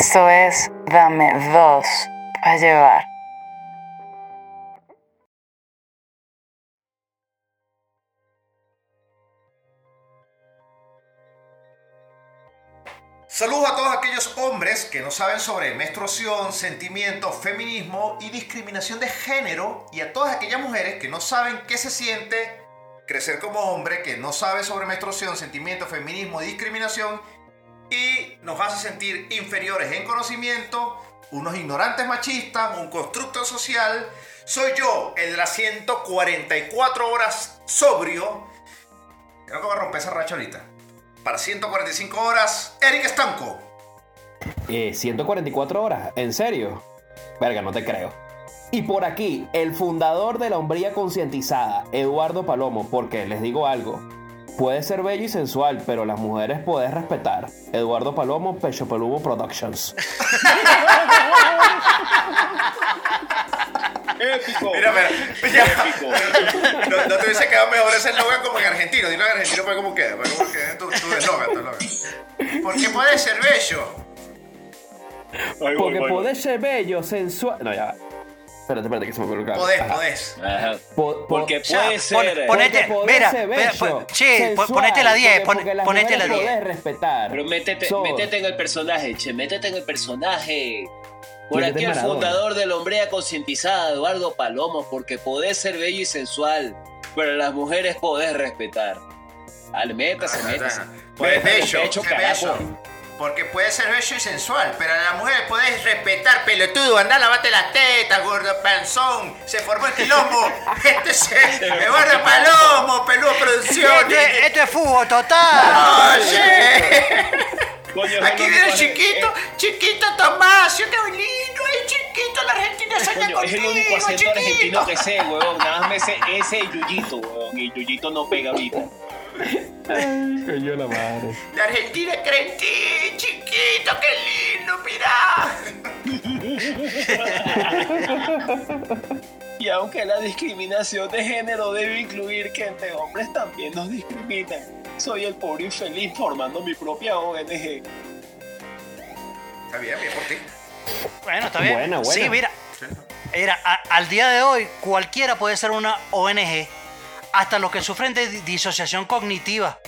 Esto es Dame dos para llevar. Saludos a todos aquellos hombres que no saben sobre menstruación, sentimiento, feminismo y discriminación de género y a todas aquellas mujeres que no saben qué se siente crecer como hombre, que no sabe sobre menstruación, sentimiento, feminismo discriminación y nos hace sentir inferiores en conocimiento, unos ignorantes machistas, un constructo social. Soy yo, el de las 144 horas sobrio. Creo que voy a romper esa racha ahorita. Para 145 horas, Eric Estanco. Eh, 144 horas, ¿en serio? Verga, no te creo. Y por aquí, el fundador de la hombría concientizada, Eduardo Palomo, porque les digo algo, puede ser bello y sensual, pero las mujeres puedes respetar. Eduardo Palomo, Pecho Peludo Productions. Épico. Mira, mira, ya. Épico. No, no te hubiese quedado mejor ese eslogan como en argentino. Dilo en argentino para cómo queda. Para cómo queda tu, tu eslogan, tu eslogan. Porque puede ser bello. Porque voy, voy. podés ser bello, sensual. No, ya. Espérate, espérate, que se me colocó. Podés, podés. Ajá. Po- po- Porque puede pon- ser. ponete- Porque podés mira, ser bello, sensual, ponete la 10, porque- pon- porque las ponete la mujeres 10. podés respetar. Pero métete, métete en el personaje, che, métete en el personaje. Por aquí el fundador de la hombrea concientizada, Eduardo Palomo, porque podés ser bello y sensual, pero las mujeres podés respetar. Dale, métase, métase. Métase, bello, qué carajo. Porque puede ser bello y sensual, pero a la mujer podés respetar, pelotudo, andá, lavate las tetas, gordo panzón, se formó el quilombo, este es Eduardo Palomo, peludo producciones. es, esto es fútbol total. Oye, aquí el viene el único- chiquito, chiquito Tomasio, qué lindo, ay chiquito, la Argentina sueña Coño, es el contigo, único acento argentino chiquito. que sé, huevón. Nada más me sé ese y Yuyito, huevón. Y Yuyito no pega ahorita. Coño la madre. La Argentina cree en ti, chiquito, qué lindo, mirá. Y aunque la discriminación de género debe incluir que entre hombres también nos discriminan, soy el pobre infeliz formando mi propia ONG. Está bien, bien por ti. Bueno, está bien. Buena, buena. Sí, mira, mira, a- al día de hoy cualquiera puede ser una ONG, hasta los que sufren de di- disociación cognitiva,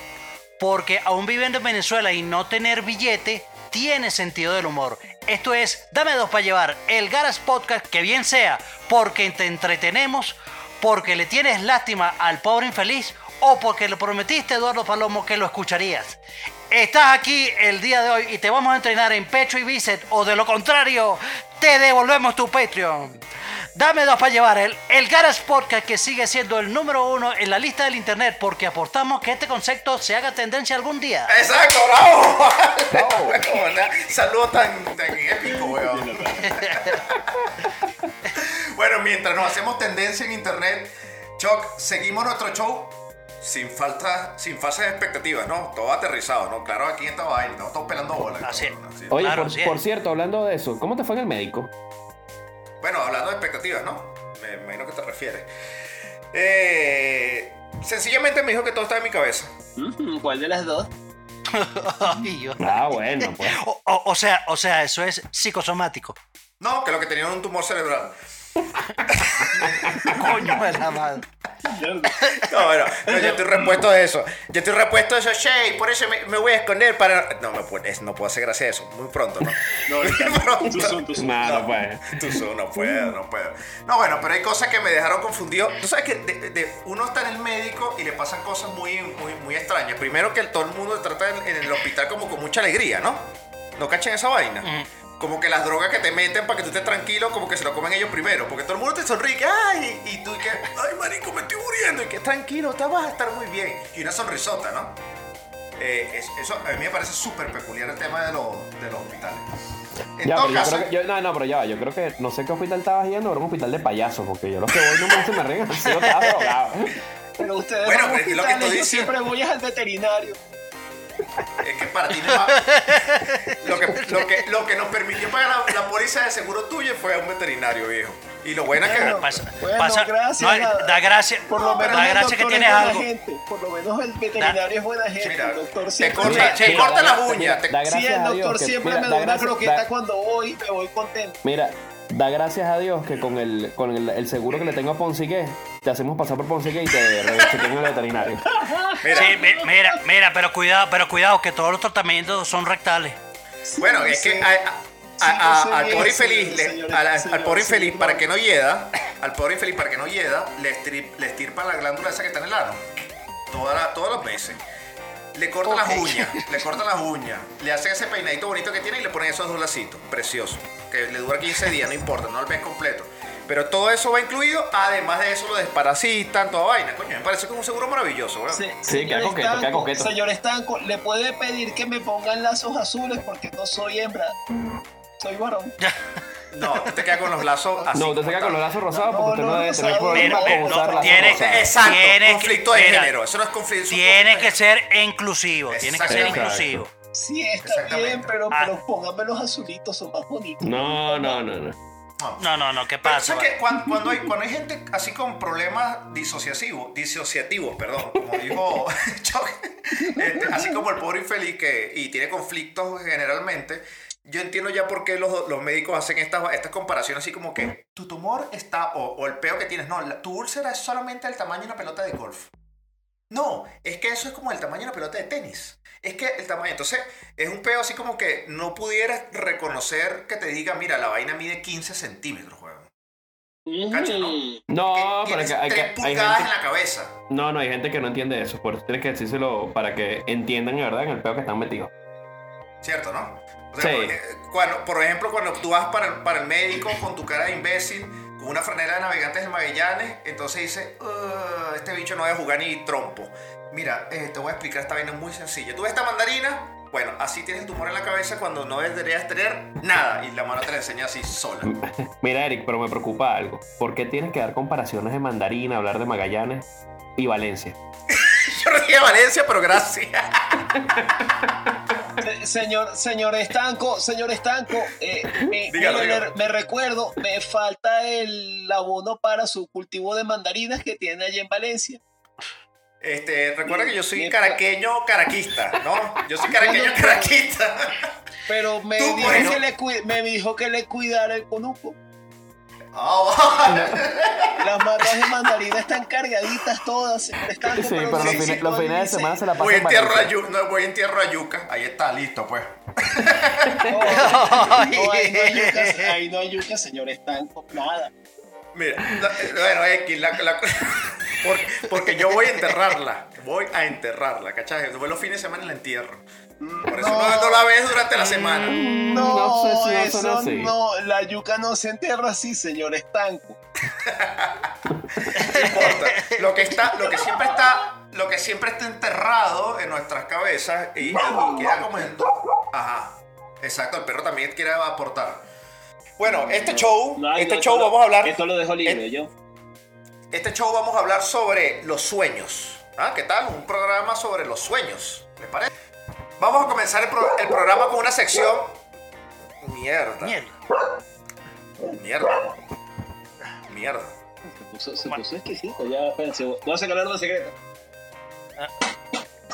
porque aún viviendo en Venezuela y no tener billete tiene sentido del humor. Esto es Dame dos para llevar, el Garas Podcast que bien sea porque te entretenemos, porque le tienes lástima al pobre infeliz o porque le prometiste a Eduardo Palomo que lo escucharías. Estás aquí el día de hoy y te vamos a entrenar en pecho y bíceps o de lo contrario te devolvemos tu Patreon. Dame dos para llevar el, el Garage Podcast que sigue siendo el número uno en la lista del internet porque aportamos que este concepto se haga tendencia algún día. Exacto, bravo. Bravo. Saludo tan, tan épico, weón. bueno, mientras nos hacemos tendencia en internet, Choc, seguimos nuestro show sin falta, sin falsas expectativas, ¿no? Todo aterrizado, ¿no? Claro, aquí en esta vaina, no estamos pelando bolas. Así es. Así es. Oye, Claro, por, sí. por cierto, hablando de eso, ¿cómo te fue en el médico? Bueno, hablando de expectativas, ¿no? Me imagino que te refieres. Eh, sencillamente me dijo que todo está en mi cabeza. ¿Cuál de las dos? Ay, yo- Ah, bueno, pues. o, o- o sea, o sea, eso es psicosomático. No, que lo que tenía era un tumor cerebral. Coño de la madre. No, bueno, no, yo estoy repuesto de eso. Yo estoy repuesto de eso, Shay, por eso me, me voy a esconder para... No, me puedo- no puedo hacer gracia a eso, muy pronto, ¿no? No, Muy pronto. tú son, tú son. Nada, no puede. Tú son, no puedo, no puedo. No, bueno, pero hay cosas que me dejaron confundido. Tú sabes que de- de- uno está en el médico y le pasan cosas muy, muy, muy extrañas. Primero que el- todo el mundo te trata en, en el hospital como con mucha alegría, ¿no? ¿No cachen esa vaina? Como que las drogas que te meten para que tú estés tranquilo, como que se lo comen ellos primero. Porque todo el mundo te sonríe, que, ay, y tú y que, ay, marico, me estoy muriendo. Y que tranquilo, te vas a estar muy bien. Y una sonrisota, ¿no? Eh, es- eso a mí me parece súper peculiar el tema de, los- de los hospitales. En Ya, todo pero yo caso, creo que, yo- no, no, pero ya, va, yo creo que no sé qué hospital estabas yendo, era un hospital de payasos, porque yo los que voy no me se me ríen así, yo estaba drogado. Pero ustedes Bueno, pero es lo que estoy yo diciendo. siempre voy al veterinario. Es que para ti no va- lo, que, lo, que, lo que nos permitió pagar la, la póliza de seguro tuyo fue a un veterinario, viejo. Y lo bueno es que... Bueno, Pasa- Bueno, pasa- gracias no, a- da gracia, Por lo menos da el gracia que tienes algo. gente. Por lo menos el veterinario es buena gente. Mira, el doctor te siempre corta, me- te corta da- las mira, uñas. te- da Sí, gracias el doctor Dios que- siempre mira, me da da una gracias- croqueta da- cuando voy me voy contento. Mira, da gracias a Dios que con el, con el, el seguro que le tengo a Ponsique, te hacemos pasar por Ponsique y te rechequean en el veterinario. Mira, Sí, mi- mira, mira, pero cuidado, pero cuidado, que todos los tratamientos son rectales. Bueno, Sí, es que a- al pobre infeliz, le- señor, a la- señor, al pobre señor, infeliz, no. para que no hieda, al pobre infeliz, para que no hieda, le estirpa la glándula esa que está en el ano. Toda la- todos los meses. Le cortan las Ok. uñas, le cortan las uñas, le hacen ese peinadito bonito que tiene y le ponen esos dos lacitos, precioso, que le dura 15 días, no importa, no el mes completo. Pero todo eso va incluido, además de eso lo desparasitan, toda vaina, coño, me parece que es un seguro maravilloso, ¿verdad? Se- Sí, queda coqueto, queda Estanco, coqueto. Señor Estanco, ¿le puede pedir que me pongan lazos azules porque no soy hembra? Soy varón. No, te quedas con los lazos así. No, usted se como queda con los lazos rosados No, porque usted no, no, debe tener problemas con no, usar. Exacto, Tiene que- conflicto de género. Eso no es conflicto. Tiene que ser inclusivo, tiene que ser inclusivo. Sí, está bien, pero, Ah. pero póngame los azulitos, son más bonitos. No, no, no, no. No. No, no, ¿qué Pero pasa? ¿sabes qué? Cuando, cuando hay, cuando hay gente así con problemas disociativos, disociativos, perdón, como dijo Chuck, este, así como el pobre infeliz que y tiene conflictos generalmente, yo entiendo ya por qué los, los médicos hacen estas, estas comparaciones así como que tu tumor está, o, o el peo que tienes, no, la- tu úlcera es solamente el tamaño de una pelota de golf. No, es que eso es como el tamaño de una pelota de tenis. Es que el tamaño, entonces, es un peo así como que no pudieras reconocer que te diga, mira, la vaina mide 15 centímetros, weón. Cacho, ¿no? No, Que pero que hay, que, hay gente... en la cabeza. No, no, hay gente que no entiende eso. Por eso tienes que decírselo para que entiendan, de verdad, en el peo que están metidos. ¿Cierto, no? O sea, Sí. porque, cuando, por ejemplo, cuando tú vas para el, para el médico con tu cara de imbécil, con una franela de navegantes del Magallanes, entonces dice, "Uh, este bicho no debe jugar ni trompo. Mira, eh, te voy a explicar esta vaina muy sencilla. Tú ves esta mandarina, bueno, así tienes el tumor en la cabeza cuando no deberías tener nada y la mano te la enseña así sola. Mira, Eric, pero me preocupa algo. ¿Por qué tienes que dar comparaciones de mandarina, hablar de Magallanes y Valencia? Yo no dije Valencia, pero gracias. Se- Señor, señor Estanco, señor Estanco, eh, me, Dígalo, mire, dígalo. me- me recuerdo, me falta el abono para su cultivo de mandarinas que tiene allí en Valencia. Este, recuerda que yo soy caraqueño caraquista, ¿no? Yo soy caraqueño caraquista. Pero me, dijo, bueno. que le, me dijo que le cuidara el conuco. Las matas de mandarina están cargaditas todas, Estanco. Sí, pero los, sí, fines, sí, los fines de semana se la Voy pasan en tierra a yuca, no, voy en tierra a yuca. Ahí está, listo, pues. No, ahí no hay yuca, ahí no hay yuca, señor Estanco, nada. Mira, la- bueno, X, la, la- porque, porque yo voy a enterrarla. Voy a enterrarla, ¿cachai? Después los fines de semana la entierro. Por eso no, No. no la ves durante la semana. No, No sé si eso sonar así. no, la yuca no se entierra así, señor Estanco. No importa. Lo que está, lo que siempre está, lo que siempre está enterrado en nuestras cabezas y, y queda como en. Ajá. Exacto, el perro también quiere aportar. Bueno, este show, No, este no, show esto lo- vamos a hablar. Esto lo dejo libre, yo. Este show vamos a hablar sobre los sueños. ¿Ah? ¿Qué tal? Un programa sobre los sueños. ¿Les parece? Vamos a comenzar el, pro- el programa con una sección. Mierda. Mierda. Mierda. Mierda. Se puso, se puso exquisito, ya, espérense, voy a sacar el arma secreta.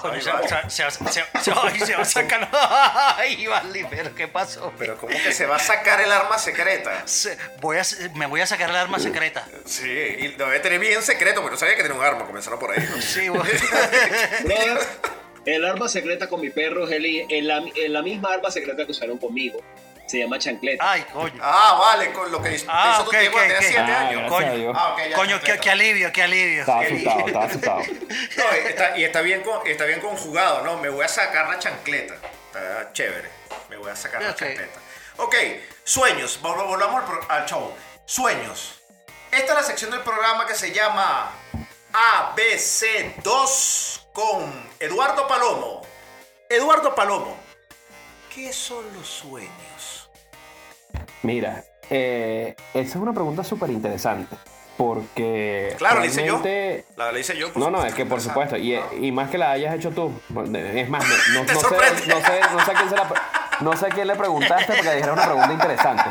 Coño, Ahí se, va. se, se, se, se, ay, se va a sacar. Ay, vale, pero ¿qué pasó? Pero ¿cómo que se va a sacar el arma secreta? Se- voy a, me voy a sacar el arma secreta. Sí, y lo debe tener bien secreto, porque no sabía que tenía un arma, comenzaron por ahí. ¿no? Sí, güey. Brother, el arma secreta con mi perro es, el- es la, es la misma arma secreta que usaron conmigo. Se llama chancleta. Ay, coño. Ah, vale, con lo que hizo, Ah, hizo ok, tu tiempo ok, tenía ok. 7 Ah, años. Coño. Ah, ok, ya, Coño, qué, qué alivio, qué alivio. Estaba asustado, estaba asustado. No, está- y está bien, con- está bien conjugado, ¿no? Me voy a sacar la chancleta. Está chévere. Me voy a sacar la chancleta. Ok, sueños. Vol- Volvamos al, pro- al show. Sueños. Esta es la sección del programa que se llama ABC2 con Eduardo Palomo. Eduardo Palomo, ¿qué son los sueños? Mira, eh, esa es una pregunta súper interesante. Porque. Claro, la hice yo. La, la hice yo. por No, no, es que por supuesto. Y, y más que la hayas hecho tú. Es más, no, sé, no, sé, no sé a quién se la. No sé a quién le preguntaste porque era una pregunta interesante.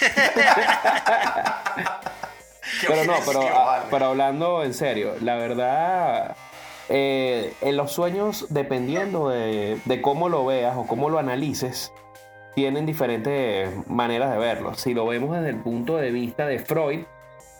Pero no, pero, ah, pero hablando en serio, la verdad, eh, en los sueños, dependiendo de, de cómo lo veas o cómo lo analices, tienen diferentes maneras de verlo. Si lo vemos desde el punto de vista de Freud,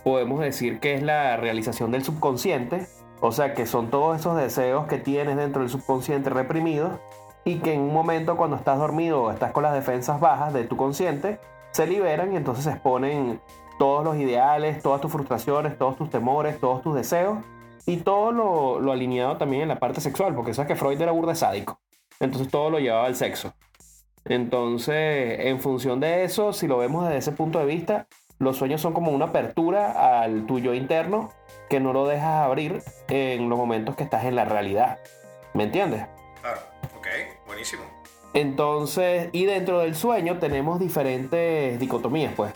podemos decir que es la realización del subconsciente, o sea que son todos esos deseos que tienes dentro del subconsciente reprimidos y que en un momento cuando estás dormido o estás con las defensas bajas de tu consciente, se liberan y entonces se exponen todos los ideales, todas tus frustraciones, todos tus temores, todos tus deseos y todo lo, lo alineado también en la parte sexual, porque sabes que Freud era burda sádico, entonces todo lo llevaba al sexo. Entonces, en función de eso, si lo vemos desde ese punto de vista, los sueños son como una apertura al tuyo interno que no lo dejas abrir en los momentos que estás en la realidad. ¿Me entiendes? Claro, ok, buenísimo. Entonces, y dentro del sueño tenemos diferentes dicotomías, pues.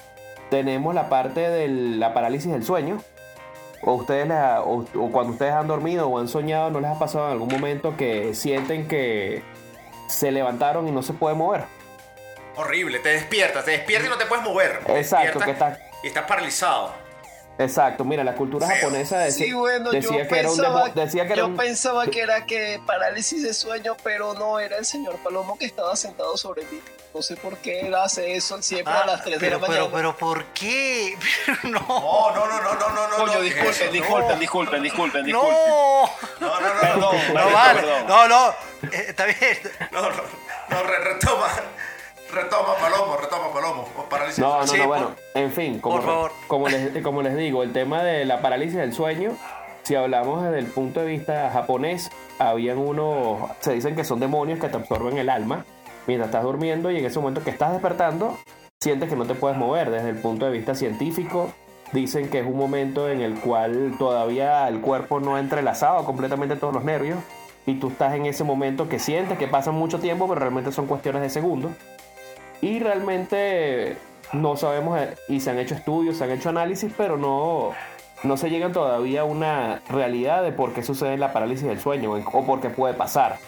Tenemos la parte de la parálisis del sueño. O ustedes la- o, o cuando ustedes han dormido o han soñado, ¿no les ha pasado en algún momento que sienten que se levantaron y no se pueden mover? Horrible, te despiertas, te despiertas y no te puedes mover. Exacto, que estás- Y estás paralizado. Exacto, mira, la cultura japonesa decía, Sí, bueno, decía yo que era un pensaba, demo- decía que era yo un- pensaba que era que parálisis de sueño, pero no, era el señor Palomo que estaba sentado sobre mí. No sé por qué él hace eso siempre a Ah, las 3 de pero, la pero, mañana. pero, ¿por qué? no. No, no, no, no, no, no, no. Coño, no, ¿qué es disculpen, eso? disculpen, disculpen, disculpen, No, disculpen. No, no, no, no. Perdón, no perdón, vale. perdón. No, no. eh, Está bien. No, no, no, re- retoma. Retoma, Palomo, retoma, Palomo. Parálisis. No, no, Sí, no, por- bueno, en fin, como, por favor. como, les, como les digo, el tema de la parálisis del sueño, si hablamos desde el punto de vista japonés, habían unos, se dicen que son demonios que te absorben el alma mientras estás durmiendo y en ese momento que estás despertando, sientes que no te puedes mover. Desde el punto de vista científico, dicen que es un momento en el cual todavía el cuerpo no ha entrelazado completamente todos los nervios y tú estás en ese momento que sientes que pasa mucho tiempo, pero realmente son cuestiones de segundos. Y realmente no sabemos, eh, y se han hecho estudios, se han hecho análisis, pero no, no se llegan todavía a una realidad de por qué sucede la parálisis del sueño o por qué puede pasar.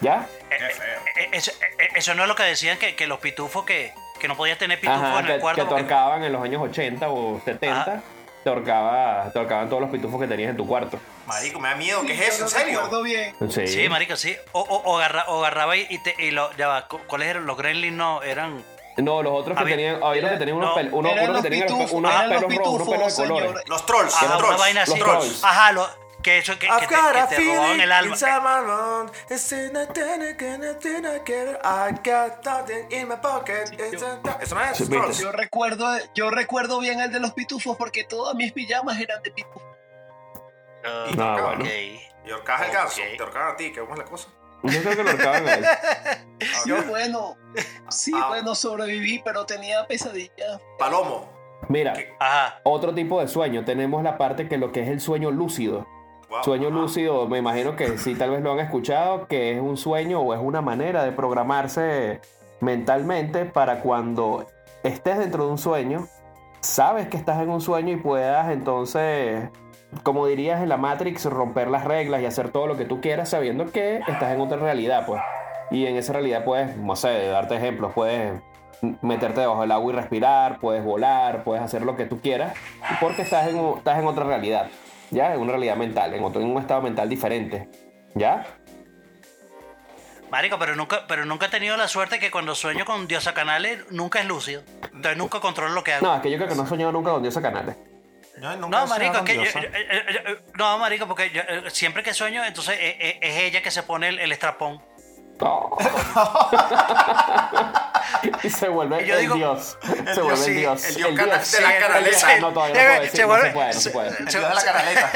¿Ya? Qué feo. Eh, Eso, eh, eso no es lo que decían que, que los pitufos que, que no podías tener pitufos Ajá, en que, el cuarto. que te porque- ahorcaban en los años 80 o 70, Ajá. te, ahorcaba, te ahorcaban todos los pitufos que tenías en tu cuarto. Marico, me da miedo. ¿Qué es eso? ¿En serio? bien. Sí, Sí, marico, sí. O, o, o agarra- o agarraba y, y te, y lo, ya va, ¿cuáles eran? Los gremlins no, eran... No, los otros que Había- tenían, había unos que tenían unos, no, pel- unos, eran unos los que tenían pitufos, unos los pelos rojos, unos pelos de colores. Los trolls, Ajá, los una trolls. vaina así. Los trolls. Ajá, lo, que eso, que, que I've te, got que a te robaban el alma. inside my lung. It's in a thing, gonna thing, I get it. I got nothing in my pocket. It's a- Eso no es Sí, Trolls. viste. Yo recuerdo, yo recuerdo bien el de los pitufos porque todas mis pijamas eran de pitufos. Ah, No, Ok. bueno. Y ahorcabas el ganso. Ok. Te ahorcaban a ti, que ¿cómo es la cosa? Yo creo que lo ahorcaban a él. Sí, bueno, sí, Ah. bueno, sobreviví, pero tenía pesadillas. Palomo. Mira, Ajá. otro tipo de sueño. Tenemos la parte que lo que es el sueño lúcido. Sueño lúcido, me imagino que sí, tal vez lo han escuchado, que es un sueño o es una manera de programarse mentalmente para cuando estés dentro de un sueño, sabes que estás en un sueño y puedas entonces, como dirías en la Matrix, romper las reglas y hacer todo lo que tú quieras sabiendo que estás en otra realidad, pues. Y en esa realidad puedes, no sé, darte ejemplos, puedes meterte debajo del agua y respirar, puedes volar, puedes hacer lo que tú quieras, porque estás en, estás en otra realidad, ¿ya? En una realidad mental, en, otro, en un estado mental diferente, ¿ya? Marico, pero nunca, pero nunca he tenido la suerte que cuando sueño con Diosa Canales nunca es lúcido. Entonces nunca controlo lo que hago. No, es que yo creo que no he soñado nunca con Diosa Canales. Nunca No, he marico, es que yo- eh, eh, eh, no, marico, porque yo, siempre que sueño, entonces es ella que se pone el, el estrapón. No. y se vuelve Y yo el dios. dios. El se vuelve dios, el sí, dios. el dios de la el- canaleta. No, todavía no puedo decir, Se no vuelve- se puede, no se se- puede. El dios de la canaleta.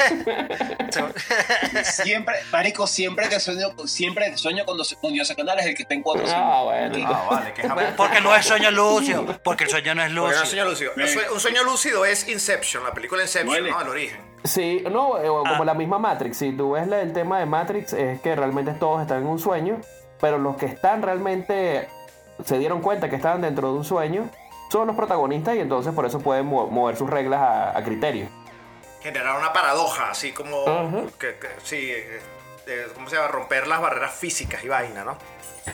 Siempre, marico, siempre que sueño, siempre que sueño con, dos- con Diosa Canal es el que está en cuatro. Ah, bueno. Ah, vale, que jamás. Porque no es sueño lúcido. Porque el sueño no es Porque no es lúcido. sueño lúcido. Un sueño- Un lúcido es Inception, la película Inception. ¿no? El origen. Sí, no, eh, como Ah. la misma Matrix. Si tú ves el tema de Matrix, es que realmente todos están en un sueño, pero los que están realmente se dieron cuenta que estaban dentro de un sueño son los protagonistas y entonces por eso pueden mo- mover sus reglas a, a criterio. Generar una paradoja, así como. Que, que- sí, eh, eh, ¿cómo se llama? Romper las barreras físicas y vaina, ¿no?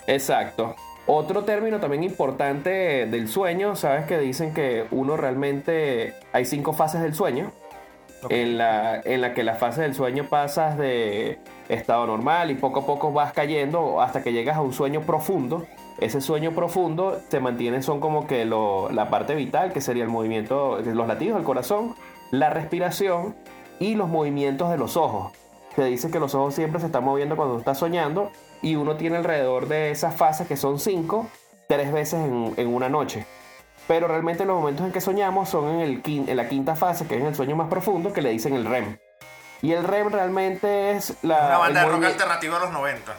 Exacto. Otro término también importante del sueño, sabes que dicen que uno realmente hay cinco fases del sueño, en, la, en la que las fases del sueño pasas de estado normal y poco a poco vas cayendo hasta que llegas a un sueño profundo. Ese sueño profundo te mantiene, son como que lo- la parte vital, que sería el movimiento, los latidos del corazón, la respiración y los movimientos de los ojos. Se dice que los ojos siempre se están moviendo cuando estás soñando y uno tiene alrededor de esas fases que son cinco, tres veces en, en una noche. Pero realmente los momentos en que soñamos son en, el, en la quinta fase, que es el sueño más profundo, que le dicen el REM. Y el REM realmente es la... Una banda de rock alternativo de los 90.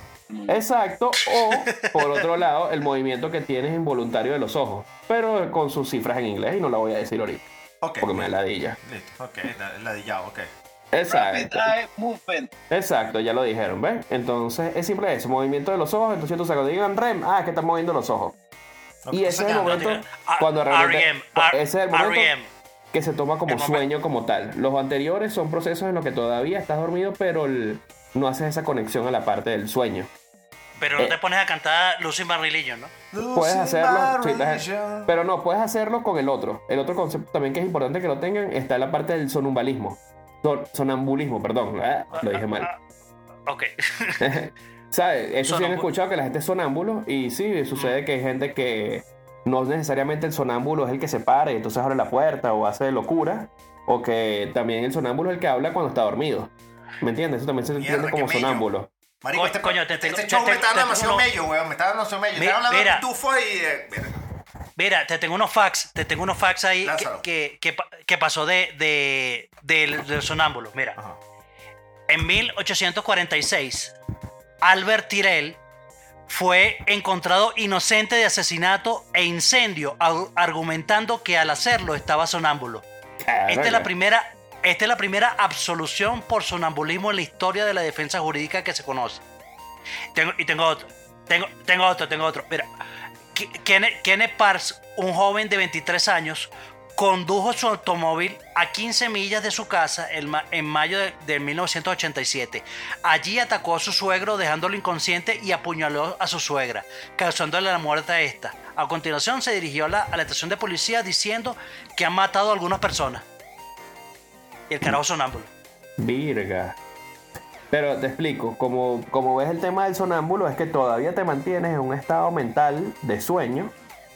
Exacto, o por otro lado, el movimiento que tienes involuntario de los ojos, pero con sus cifras en inglés y no la voy a decir ahorita, Ok. porque me da ladilla. Listo, ok, la, ladillado, ok. Exacto. Rapid Eye Movement. Exacto, ya lo dijeron, ¿ves? Entonces es simple eso, movimiento de los ojos, entonces tú cuando digan REM, ah, que están moviendo los ojos. Y ese es el momento Ah, cuando realmente ese es el momento R.E.M.. que se toma como sueño como tal. Los anteriores son procesos en los que todavía estás dormido, pero el- no haces esa conexión a la parte del sueño. Pero no Eh. te pones a cantar Lucy Religion, ¿no? Puedes hacerlo, sí, pero no, puedes hacerlo con el otro. El otro concepto también que es importante que lo tengan está en la parte del sonumbalismo. Son- sonambulismo, perdón, ah, lo dije mal. Ok. ¿Sabes? Eso sí han escuchado que la gente es sonámbulo y sí, sucede que hay gente que no necesariamente el sonámbulo es el que se para y entonces abre la puerta o hace locura, o que también el sonámbulo es el que habla cuando está dormido. ¿Me entiendes? Eso también se Mierda, entiende como sonámbulo. Marico, Co- este, coño, te este tengo- show te- me está dando demasiado uno- mello, weón. Me está dando demasiado mello. Estoy hablando mira. de pitufo y... eh, mira. Mira, te tengo unos fax, te tengo unos fax ahí que, que, que pa- que pasó de, de- del, del sonámbulo. Mira, Ajá. en 1846, Albert Tyrell fue encontrado inocente de asesinato e incendio, argumentando que al hacerlo estaba sonámbulo. Esta es la primera, esta es la primera absolución por sonambulismo en la historia de la defensa jurídica que se conoce. Tengo, y tengo otro. Tengo, tengo otro, tengo otro. Mira, Ke- Kenneth, Kenneth Parks, un joven de 23 años, condujo su automóvil a 15 millas de su casa en, ma- en mayo de, de 1987. Allí atacó a su suegro dejándolo inconsciente y apuñaló a su suegra, causándole la muerte a esta. A continuación se dirigió a la, a la estación de policía diciendo que han matado a algunas personas. Y el carajo sonámbulo. Virga. Pero te explico, como, como ves el tema del sonámbulo es que todavía te mantienes en un estado mental de sueño,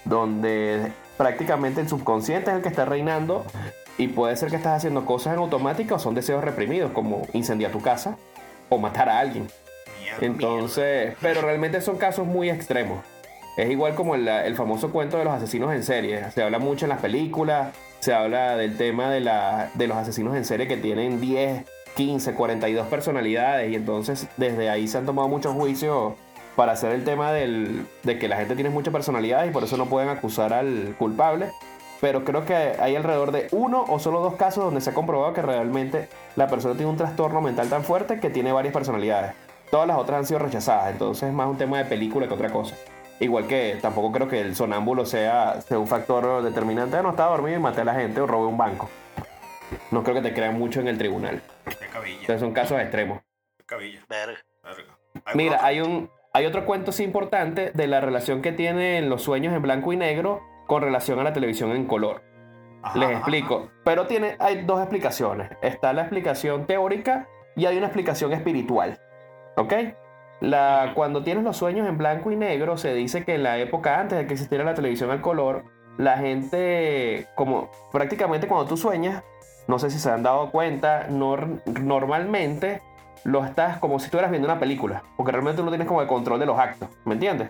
donde prácticamente el subconsciente es el que está reinando y puede ser que estás haciendo cosas en automática o son deseos reprimidos, como incendiar tu casa o matar a alguien. Entonces, pero realmente son casos muy extremos. Es igual como el, el famoso cuento de los asesinos en serie. Se habla mucho en las películas, se habla del tema de, la, de los asesinos en serie que tienen 10, 15, 42 personalidades y entonces desde ahí se han tomado muchos juicios para hacer el tema del, de que la gente tiene mucha personalidad y por eso no pueden acusar al culpable. Pero creo que hay alrededor de uno o solo dos casos donde se ha comprobado que realmente la persona tiene un trastorno mental tan fuerte que tiene varias personalidades. Todas las otras han sido rechazadas, entonces es más un tema de película que otra cosa. Igual que tampoco creo que el sonámbulo sea, sea un factor determinante. "Ah, No estaba dormido y maté a la gente o robé un banco. No creo que te crean mucho en el tribunal. Entonces son casos extremos. Verga. Verga. ¿Hay Mira, hay un hay otro cuento sí importante de la relación que tienen los sueños en blanco y negro con relación a la televisión en color. Ajá, Les ajá, explico. Pero tiene, hay dos explicaciones. Está la explicación teórica y hay una explicación espiritual. ¿Ok? La, cuando tienes los sueños en blanco y negro, se dice que en la época antes de que existiera la televisión al color, la gente, como prácticamente cuando tú sueñas, no sé si se han dado cuenta, nor- normalmente lo estás como si estuvieras viendo una película, porque realmente tú no tienes como el control de los actos, ¿me entiendes?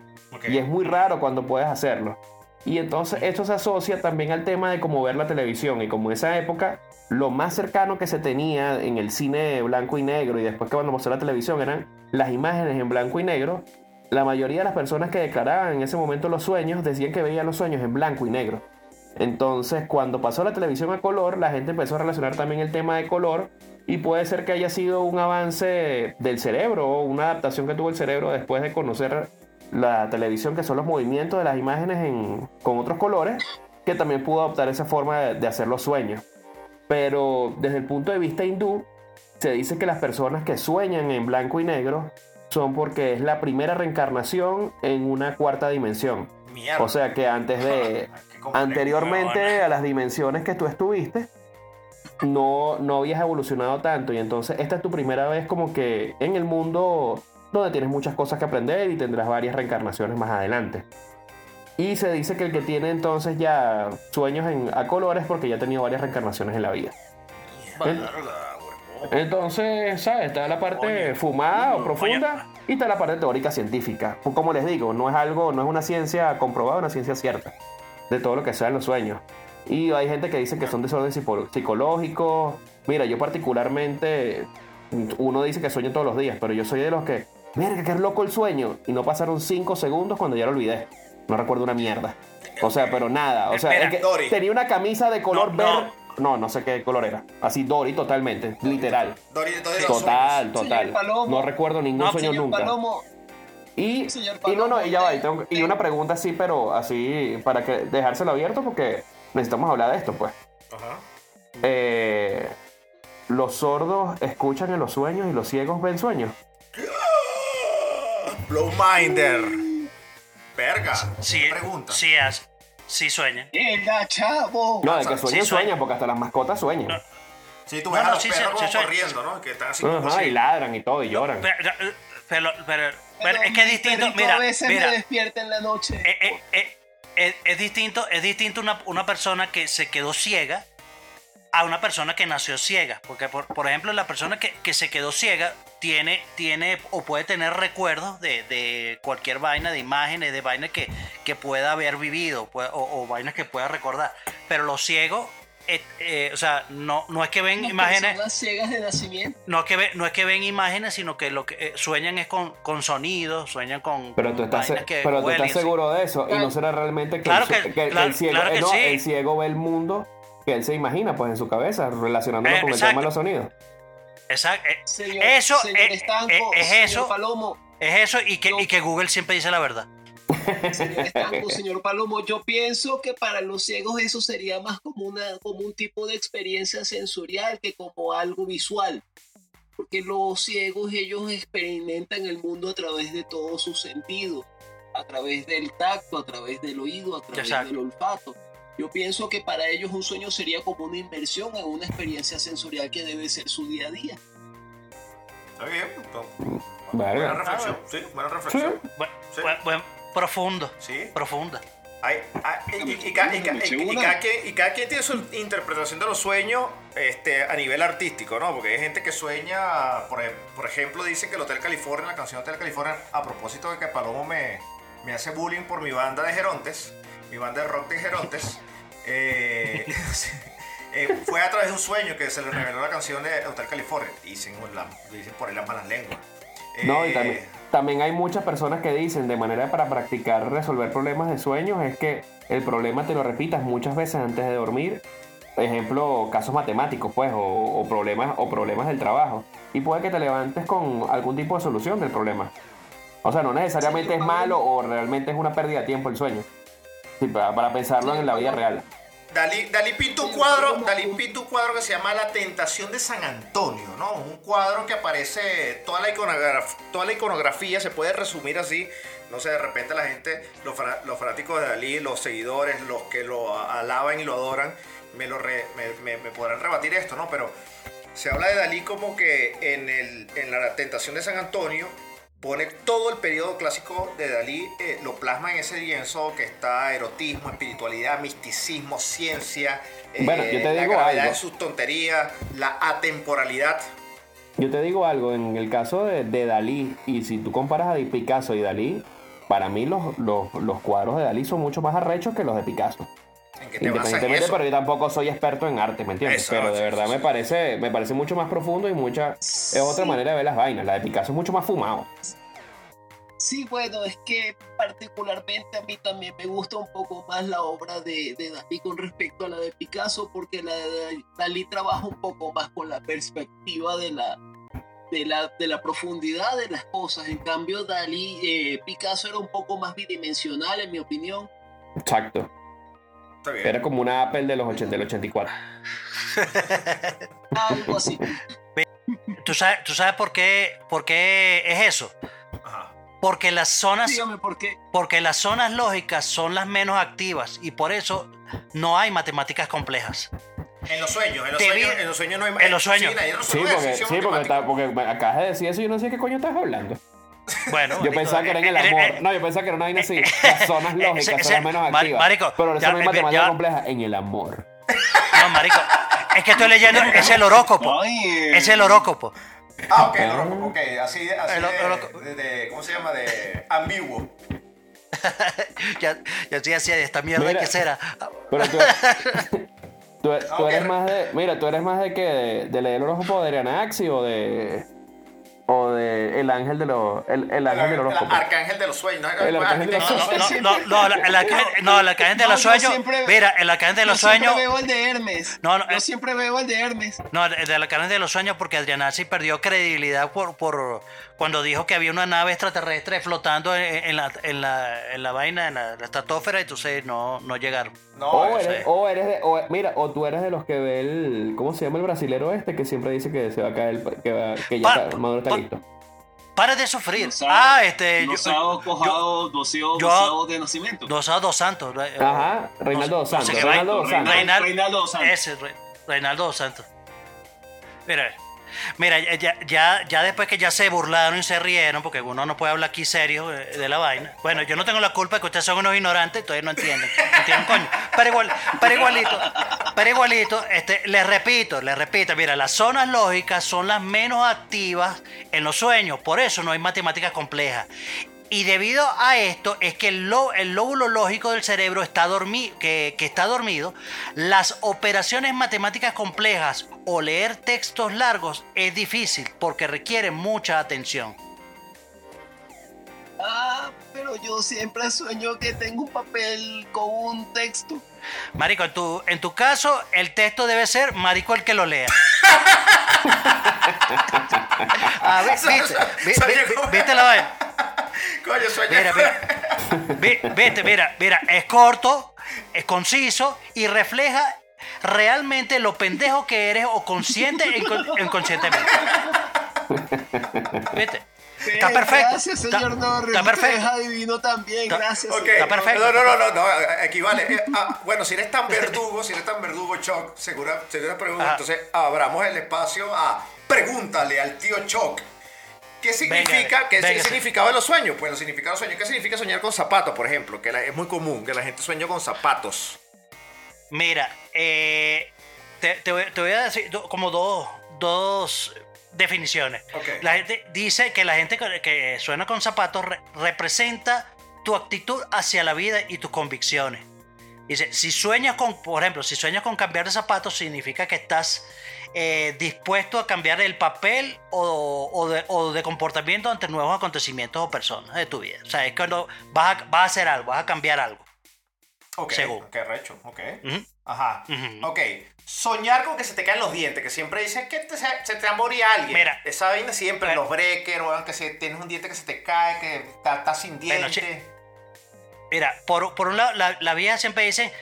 Y es muy raro cuando puedes hacerlo. Y entonces esto se asocia también al tema de cómo ver la televisión. Y como en esa época, lo más cercano que se tenía en el cine blanco y negro y después que cuando pasó la televisión eran las imágenes en blanco y negro, la mayoría de las personas que declaraban en ese momento los sueños decían que veían los sueños en blanco y negro. Entonces, cuando pasó la televisión a color, la gente empezó a relacionar también el tema de color y puede ser que haya sido un avance del cerebro o una adaptación que tuvo el cerebro después de conocer la televisión, que son los movimientos de las imágenes en- con otros colores, que también pudo adoptar esa forma de, de hacer los sueños. Pero desde el punto de vista hindú, se dice que las personas que sueñan en blanco y negro son porque es la primera reencarnación en una cuarta dimensión. Mierda. O sea que antes de, anteriormente a las dimensiones que tú estuviste, no, no habías evolucionado tanto. Y entonces esta es tu primera vez como que en el mundo donde tienes muchas cosas que aprender y tendrás varias reencarnaciones más adelante. Y se dice que el que tiene entonces ya sueños en, a colores porque ya ha tenido varias reencarnaciones en la vida. Entonces, ¿sabes? Está la parte Oye. fumada o profunda y está la parte teórica científica. Como les digo, no es algo, no es una ciencia comprobada, una ciencia cierta de todo lo que sean los sueños. Y hay gente que dice que son desórdenes psico- psicológicos. Mira, yo particularmente, uno dice que sueño todos los días, pero yo soy de los que, mira, que loco el sueño. Y no pasaron cinco segundos cuando ya lo olvidé. No recuerdo una mierda. O sea, pero nada. O sea, Espera, es que Dori. tenía una camisa de color No, verde. No, no sé qué color era. Así Dory totalmente, literal. Dori, Dori, los Total, total. Palomo. No recuerdo ningún No, sueño Señor nunca. Palomo, Y, Señor y no, no, y ya va. Y, Palomo, tengo- y usted- una pregunta así, pero así, para que dejárselo abierto, porque necesitamos hablar de esto, pues. Ajá. Eh, los sordos escuchan en los sueños y los ciegos ven sueños. Blowminder. Verga. Sí, pregunta. sí, es- sí sueñan. ¡Venga, chavo! No, de sí que sueñan, sueñan. sueñan, porque hasta las mascotas sueñan. No. Sí, tú No, ves a los sí, perros sí, sí, sí. corriendo, ¿no? Que están así Ajá, y ladran y todo, y lloran. Pero, pero, pero- pero es que es distinto. Mira, a veces mira, me despierta en la noche. eh, eh, eh, es, es distinto, es distinto una, una persona que se quedó ciega a una persona que nació ciega. Porque, por, por ejemplo, la persona que, que se quedó ciega tiene, tiene o puede tener recuerdos de, de cualquier vaina, de imágenes, de vainas que, que pueda haber vivido puede- o, o vainas que pueda recordar. Pero los ciegos, eh, eh, o sea, no, no es que ven Las imágenes. personas ciegas de nacimiento. No es, que ve- no es que ven imágenes, sino que lo que eh, sueñan es con, con sonidos, sueñan con. Pero tú estás, que pero tú estás seguro de eso. Y no será realmente que, Claro el, que- que el- claro- el ciego, claro eh, no, sí. el ciego ve el mundo que él se imagina pues en su cabeza, relacionándolo Eh, con el exacto. tema de los sonidos. Exacto. eh, Señor, Eso, señor eh, Estanco, eh, es señor eso. Palomo, Es eso y que, Yo- y que Google siempre dice la verdad. Señor Estanco, señor Palomo, yo pienso que para los ciegos eso sería más como, una, como un tipo de experiencia sensorial que como algo visual. Porque los ciegos, ellos experimentan el mundo a través de todos sus sentidos. A través del tacto, a través del oído, a través Exacto. del olfato. Yo pienso que para ellos un sueño sería como una inversión en una experiencia sensorial que debe ser su día a día. Está bien. pues, Verga. Buena reflexión. Sí, buena reflexión. Bu- Sí. bu- bu- profundo, Sí. profunda. Hay- hay- y, y- y ca- y ca- y- y cada quien, y cada quien tiene su interpretación de los sueños este, a nivel artístico, ¿no? Porque hay gente que sueña, por, por ejemplo, dicen que el Hotel California, la canción Hotel California, a propósito de que Palomo me, me hace bullying por mi banda de Gerontes, mi banda de rock de Gerontes, eh, eh, fue a través de un sueño que se le reveló la canción de Hotel California. Dicen, la- dicen por ahí las malas lenguas. No, y Eh, también, también hay muchas personas que dicen de manera para practicar resolver problemas de sueños es que el problema te lo repitas muchas veces antes de dormir. Ejemplo, casos matemáticos, pues, o, o problemas, o problemas del trabajo. Y puede que te levantes con algún tipo de solución del problema. O sea, no necesariamente es malo o realmente es una pérdida de tiempo el sueño. Sí, para, para pensarlo en la vida real. Dalí, Dalí pinta un cuadro, Dalí pinta un cuadro que se llama La Tentación de San Antonio, ¿no? Un cuadro que aparece, toda la, iconograf- toda la iconografía se puede resumir así. No sé, de repente la gente, los, los fanáticos de Dalí, los seguidores, los que lo alaban y lo adoran, me, lo re- me podrán rebatir esto, ¿no? Pero se habla de Dalí como que en, el, en La Tentación de San Antonio pone todo el periodo clásico de Dalí, eh, lo plasma en ese lienzo que está erotismo, espiritualidad, misticismo, ciencia, eh, Bueno, yo te la digo gravedad algo. de sus tonterías, la atemporalidad. Yo te digo algo, en el caso de, de Dalí, y si tú comparas a Picasso y Dalí, para mí los, los, los cuadros de Dalí son mucho más arrechos que los de Picasso. ¿En qué te basas en Independientemente, eso? pero yo tampoco soy experto en arte, ¿me entiendes? Eso, pero de sí, verdad sí, me sí. parece, me parece mucho más profundo y mucha es otra manera de ver las vainas. La de Picasso es mucho más fumado. Sí, bueno, es que particularmente a mí también me gusta un poco más la obra de, de Dalí con respecto a la de Picasso, porque la de Dalí trabaja un poco más con la perspectiva de la, de la, de la profundidad de las cosas. En cambio, Dalí, eh, Picasso era un poco más bidimensional, en mi opinión. Exacto. Está bien. Era como una Apple de los 80, del 84. Algo así. ¿Tú sabes, tú sabes por, qué, por qué es eso? Ajá. Porque las zonas, Dígame por qué. porque las zonas lógicas son las menos activas y por eso no hay matemáticas complejas. En los sueños, en los sueños, en los sueños no hay en los sueños. Sí, porque, sí, porque, está- porque acabas de decir eso y yo no sé qué coño estás hablando. Bueno, Yo pensaba que era en el eh, eh, amor. eh, No, yo pensaba que era una vaina así. Las zonas lógicas son las menos activas. marico, pero eso ya, no eh, matemática compleja en el amor. No, marico. Es que estoy leyendo, es el horóscopo. Es el horóscopo. Ah, ok, el horóscopo, ok, así, así El de, horóscopo. de- de- ¿cómo se llama? De ambiguo. Ya, ya estoy así, esta mierda Mira. que será. Pero tú, tú, eres más de. Mira, tú eres más de que de, de leer el horóscopo de Arianaxi o de. O de El Ángel de los. El, el Ángel del El horóscopo. arcángel de los sueños. ¿no? El arcángel de los sueños. no, la cadena de los sueños. Mira, la cadena de los yo siempre sueños. veo el de Hermes. No, no, Yo eh. siempre veo el de Hermes. No, de de la cadena de los sueños porque Adrianazzi perdió credibilidad por, por cuando dijo que había una nave extraterrestre flotando en, en la, en, la, en la vaina, en la, la estratosfera, y entonces no, no llegaron. No, O eres, es- o eres de, o, mira, o tú eres de los que ve el, ¿cómo se llama el brasilero este que siempre dice que se va a caer, el- que, va- que ya Pa- está, Maduro está pa- listo? Para de sufrir. Dosado- ah, este. Dosado, cojado, yo- doseo de nacimiento. Dos, dos Santos. eh, Ajá, Reinaldo dos Santos. Reinaldo dos. Santos. Reinal- Reinaldo dos Santos. Ese, Re- Reinaldo dos Santos. Mira, mira ya, ya- ya, después que ya se burlaron y se rieron, porque uno no puede hablar aquí serio eh, de la vaina. Bueno, yo no tengo la culpa que ustedes son unos ignorantes, entonces no entienden. No entienden, coño. Pero, igual, pero igualito, pero igualito, este, les repito, les repito, mira, las zonas lógicas son las menos activas en los sueños, por eso no hay matemáticas complejas. Y debido a esto es que el, lo- el lóbulo lógico del cerebro está, dormi- que, que está dormido, las operaciones matemáticas complejas o leer textos largos es difícil porque requiere mucha atención. Ah, pero yo siempre sueño que tengo un papel con un texto. Marico, en tu, en tu caso, el texto debe ser Marico el que lo lea. Ah, vi- ¿viste? Vi- Soy vi- yo. ¿Viste la vaina? Coño, sueño. Mira, mira. Viste, mira, mira, es corto, es conciso y refleja realmente lo pendejo que eres o consciente e incon- inconscientemente. ¿Viste? Está perfecto. Gracias, Está- señor Norris. está perfecto. es adivino también. Está- Gracias. Ok, Está perfecto. No, no, no, no, no, equivale. Eh, ah, bueno, si eres tan verdugo, si eres tan verdugo, Choc, segura, segura pregunta. Entonces, abramos el espacio a pregúntale al tío Choc. ¿Qué significa, Venga, qué es el significado de los sueños? Pues el significado de los sueños, ¿qué significa soñar con zapatos, por ejemplo? Que la- es muy común que la gente sueñe con zapatos. Mira, eh, te, te voy, te voy a decir do- como dos, dos definiciones. La gente dice que la gente que, que suena con zapatos re- representa tu actitud hacia la vida y tus convicciones. Dice, si sueñas con, por ejemplo, si sueñas con cambiar de zapatos, significa que estás eh, dispuesto a cambiar el papel o, o de, o de comportamiento ante nuevos acontecimientos o personas de tu vida. O sea, es cuando vas a, vas a hacer algo, vas a cambiar algo. Ok, Según. ok, recho, ok. Ujú. Ajá. Ujú. Ok. Soñar con que se te caen los dientes, que siempre dices que te- se, se te va a morir alguien. Mira. Esa vaina siempre, Mira. los breakers, weón, que si tienes un diente que se te cae, que estás está sin Bueno, diente. sí. Mira, por, por un lado, la, la vieja siempre dice,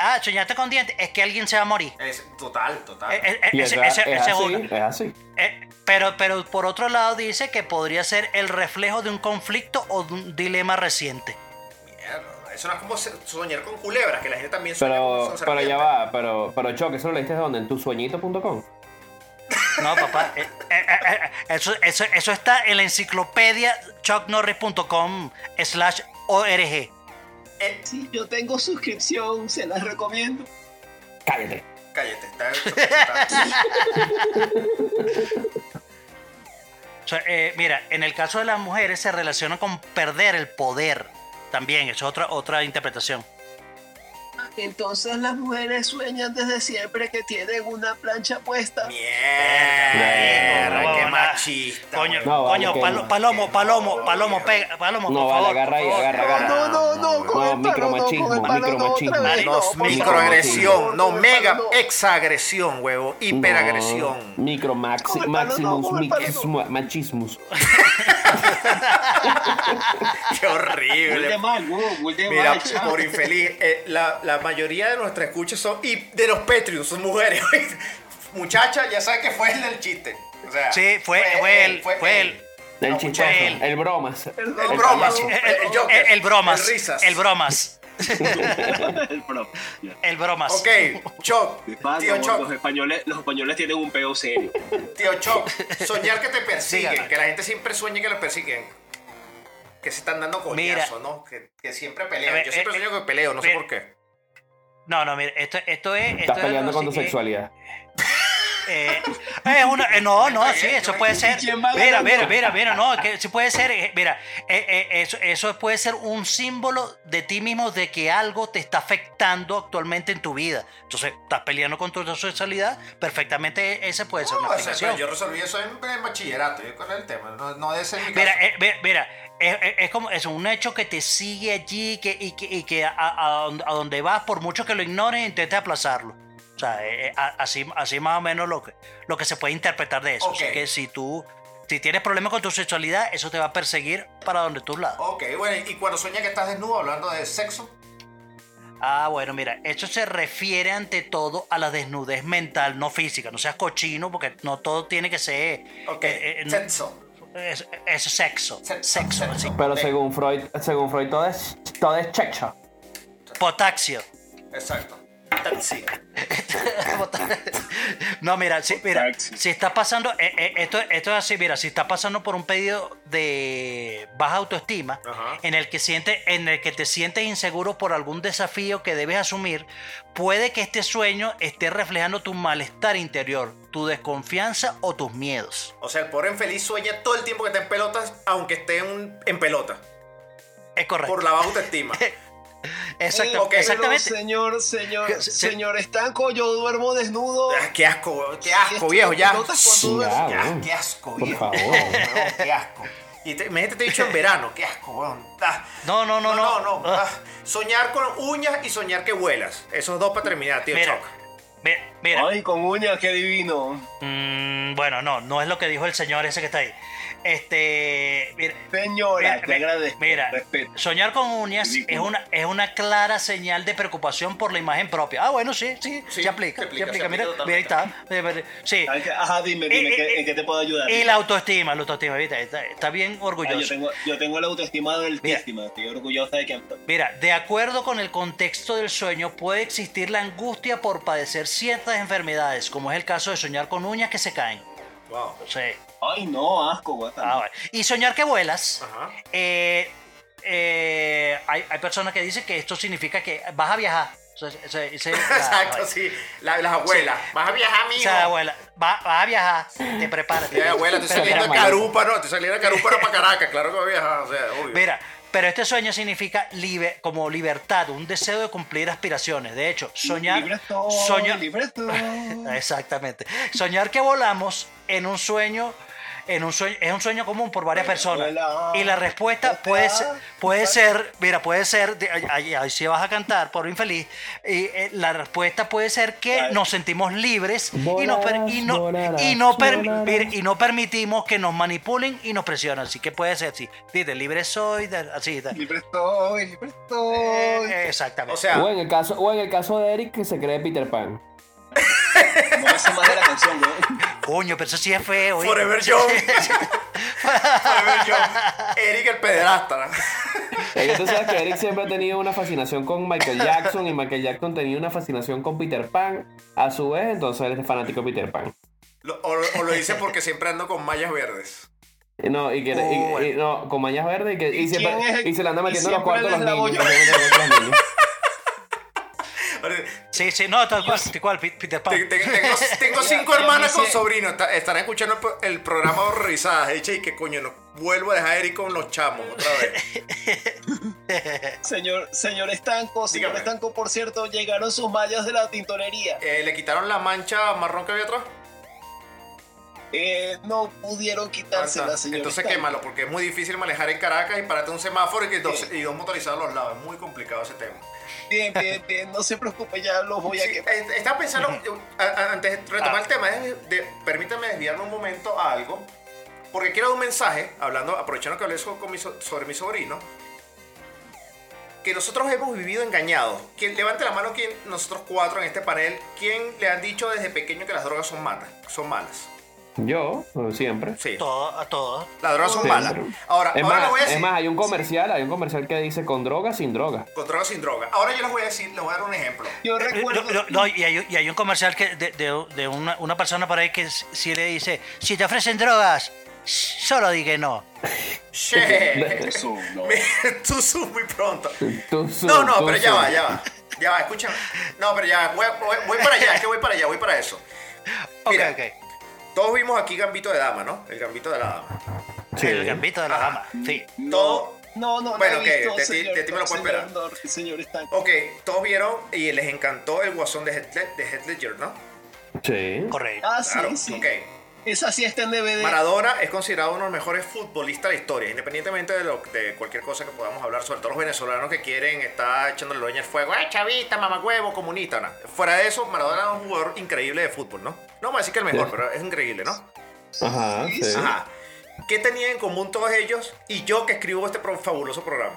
ah, soñaste con dientes, es que alguien se va a morir. Es total, total. Eh, eh, es es así, es así. Eh, pero, pero por otro lado dice que podría ser el reflejo de un conflicto o de un dilema reciente. Mierda, Eso no es como soñar con culebras, que la gente también sueña con Pero, son pero ya va, pero, pero Choc, ¿eso lo leíste de dónde? ¿En tusueñito.com? No, papá, eh, eh, eh, eh, eso, eso, eso está en la enciclopedia chucknorris.com slash org. Eh, Sí, yo tengo suscripción, se las recomiendo. Cállate. cállate, está, está- O sea, eh, mira, en el caso de las mujeres se relaciona con perder el poder. También, eso es otra, otra interpretación. Entonces las mujeres sueñan desde siempre que tienen una plancha puesta. Mierda, Mierda, qué no, machista. Coño. No, vale, coño, que palo- no. palomo, palomo, palomo, pega, palomo, No, por vale, favor. agarra ahí, agarra, agarra. No, no, no, con No, el palo no, con micromachismo, el palo no, micromachismo. vez No, no, por favor. Microagresión, no, mega no. exagresión, huevo, hiperagresión. No, micro no, maximus, no. machismus. Qué horrible. Mira, por infeliz, eh, la, la mayoría de nuestras escuchas son, y de los Patreons, son mujeres. Muchacha, ya sabes que fue el del chiste. O sea, Sí, fue, fue él, fue él. El No, él. el bromas. El bromas. El, El, el Joker. el- el bromas. El risas. El bromas. El bromas. Ok, Choc. Tío los Choc. españoles, los españoles tienen un peo serio. Tío Choc. Soñar que te persiguen. Dígame. Que la gente siempre sueña que lo persiguen. Que se están dando Mira. coñazos, ¿no? Que, que siempre pelean. Ver, Yo siempre eh, sueño que peleo, no sé eh, por qué. No, no, mira, esto, esto es. Estás es peleando con tu así, eh. Eh, es una, eh, no, no, sí, eso puede ser. ¿Quién va Mira, mira, mira, mira, no, que sí puede ser. eh, Mira, eh, eh, eso, eso puede ser un símbolo de ti mismo de que algo te está afectando actualmente en tu vida. Entonces, estás peleando con tu sexualidad, perfectamente ese puede ser una No, o sea, explicación. yo resolví eso en, en bachillerato. Yo con el tema. No, no de ser mi caso. Mira, eh, mira, mira, es, es- es como es un hecho que te sigue allí que, y que, y que a, a- a donde vas, por mucho que lo ignores, intentes aplazarlo. O sea, eh, eh, así, así más o menos lo que, lo que se puede interpretar de eso. Ok. Así que si tú si tienes problemas con tu sexualidad, eso te va a perseguir para donde tú lados. Ok, bueno, y cuando sueñas que estás desnudo hablando de sexo. Ah, bueno, mira, eso se refiere ante todo a la desnudez mental, no física. No seas cochino, porque no todo tiene que ser. Ok, eh, eh, no- sexo. es, es sexo. Sexo, Sexo, sexo. así. Pero según Freud, según Freud todo es, todo es checha. Potaxio. Exacto. Sí. No, mira, si, mira, Taxi. si está pasando, eh, eh, esto, esto es así, mira, si está pasando por un pedido de baja autoestima, Ajá. en el que siente, en el que te sientes inseguro por algún desafío que debes asumir, puede que este sueño esté reflejando tu malestar interior, tu desconfianza o tus miedos. O sea, el pobre infeliz sueña todo el tiempo que está en pelotas, aunque esté en, en pelota. Es correcto. Por la baja autoestima. Pero, Exactamente. señor, señor, se- señor Estanco, yo duermo desnudo. Ah, qué asco, qué asco, viejo, ya. cuando Ya. Qué, weón. qué asco, Por viejo. favor. Weón, qué asco. Y te, imagínate, te he dicho en verano, qué asco, weón. Ah, No, no, no, no, no. no. ah, soñar con uñas y soñar que vuelas. Esos dos para terminar, tío Mira, mi- mira, Ay, con uñas, qué divino. mm, bueno, no, no es lo que dijo el señor ese que está ahí. Este, mira, Señora, Mira, te agradezco. Mira, Respeto. soñar con uñas es una, es una clara señal de preocupación por la imagen propia. Ah, bueno, sí, sí, Sí, se aplica. se aplica, se se aplica. Mira, mira, ahí está. Sí. Que- Ajá, dime, dime, Eh, ¿qué- eh, ¿en qué te puedo ayudar? Y la autoestima, la autoestima, ¿viste? Está, está bien yo, orgulloso. tengo, yo tengo la autoestima del Mira. tístima, estoy orgullosa de que Mira, de acuerdo con el contexto del sueño, puede existir la angustia por padecer ciertas enfermedades, como es el caso de soñar con uñas que se caen. Wow. Sí. Ay, no, asco, guata. Ah, bueno. Y soñar que vuelas. Ajá. eh, eh, hay, hay personas que dicen que esto significa que vas a viajar. O sea, ese- ese- la- Exacto, sí. La- las abuelas. Vas a viajar, O mijo. sea, abuela, va- vas a viajar, te preparas. Ya, abuela, estoy saliendo de mira, Carupa, no, estoy saliendo de Carupa para Caracas, claro que voy a viajar, o sea, obvio. Mira, pero este sueño significa libe- como libertad, un deseo de cumplir aspiraciones. De hecho, soñar. Libre estoy, soñar- libre estoy. Exactamente. Soñar que volamos en un sueño. En un sueño, es un sueño común por varias personas. Y la respuesta puede ser, puede ser, mira, puede ser, ahí, sí vas a cantar, por infeliz. Y eh, la respuesta puede ser que Ay. nos sentimos libres y no, per- y no, Volarás, y no y no permitimos que nos manipulen y nos presionen. Así que puede ser así. Dite, libre soy, de- así. de- Libre estoy, libre estoy. eh, exactamente. O sea, O en el caso, o en el caso de Eric que se cree Peter Pan. No me sé más de la canción, güey. Coño, pero eso sí es feo. ¿oíste? Forever Young. Forever Young. Eric el pederasta. ¿no? Es que tú sabes que Eric siempre ha tenido una fascinación con Michael Jackson y Michael Jackson tenía una fascinación con Peter Pan. A su vez, entonces él es fanático de Peter Pan. Lo- o, o lo dice porque siempre ando con mallas verdes. Y No, y que y- y- no, con mañas verdes y, que, y, ¿Y siempre, el- y se le anda metiendo en los cuartos a los niños. yo? se le anda metiendo a los niños. Sí, sí, no, tal cual, tal cual, Pe- Peter Pan. Te- te- Tengo, cinco me hermanas con sé. sobrinos. está- Estarán escuchando el, pro- el programa horrorizadas. Eche, y que coño, no vuelvo a dejar a Eric con los chamos otra vez. Señor, señor Estanco, señor Dígame. Estanco, por cierto, llegaron sus mallas de la tintorería. Eh, ¿Le quitaron la mancha marrón que había atrás? Eh, no pudieron quitársela, señor Entonces Estanco. quémalo, porque es muy difícil manejar en Caracas y pararte un semáforo y, que dos, y dos motorizados a los lados. Es muy complicado ese tema. Bien, bien, bien, no se preocupe, ya los voy a quemar. eh, estaba pensando, antes de retomar el tema, de- de- permítame desviarme un momento a algo. porque quiero dar un mensaje, hablando, aprovechando que hablé con mi so- sobre mi sobrino, que nosotros hemos vivido engañados. ¿Quién, levante la mano quien, nosotros cuatro en este panel, ¿quién le han dicho desde pequeño que las drogas son malas? Son malas. Yo, eh, siempre. Sí, Todo, a todos. las drogas son malas. Ahora, Es ahora les más, voy a es decir, más, hay un comercial, hay un comercial que dice con droga, sin droga. con drogas sin droga. Ahora yo les voy a decir, les voy a dar un ejemplo. Yo No, recuerdo. no, no, y, hay, y hay un comercial que de, de- de una, una persona por ahí que si le dice, si te ofrecen drogas, solo di que no. Che, no. tú sus muy pronto. No, no, pero ya va, ya va. Ya va, escúchame. No, pero ya, voy, voy- voy para allá, es que voy para allá, voy para eso. Ok, Mira, ok. Todos vimos aquí Gambito de Dama, ¿no? El Gambito de la Dama. Sí. El gambito de la dama. Sí. Todo, No, no, no. Bueno, he ok, visto, de ti- señor- de ti me lo puedo esperar. Señor ok, todos vieron y les encantó el guasón de Heath, Led- de Heath Ledger, ¿no? Sí. Correcto. Ah, sí, Claro, sí. ok. Esa sí está en DVD. Maradona es considerado uno de los mejores futbolistas de la historia, independientemente de, lo, de cualquier cosa que podamos hablar, sobre todo los venezolanos que quieren estar echándole leña al fuego, ¡ay, chavista, mamagüevo, comunista! no. Fuera de eso, Maradona es un jugador increíble de fútbol, ¿no? No vamos a decir que el mejor, Sí. pero es increíble, ¿no? Ajá, sí. Ajá. ¿Qué tenían en común todos ellos y yo que escribo este fabuloso programa?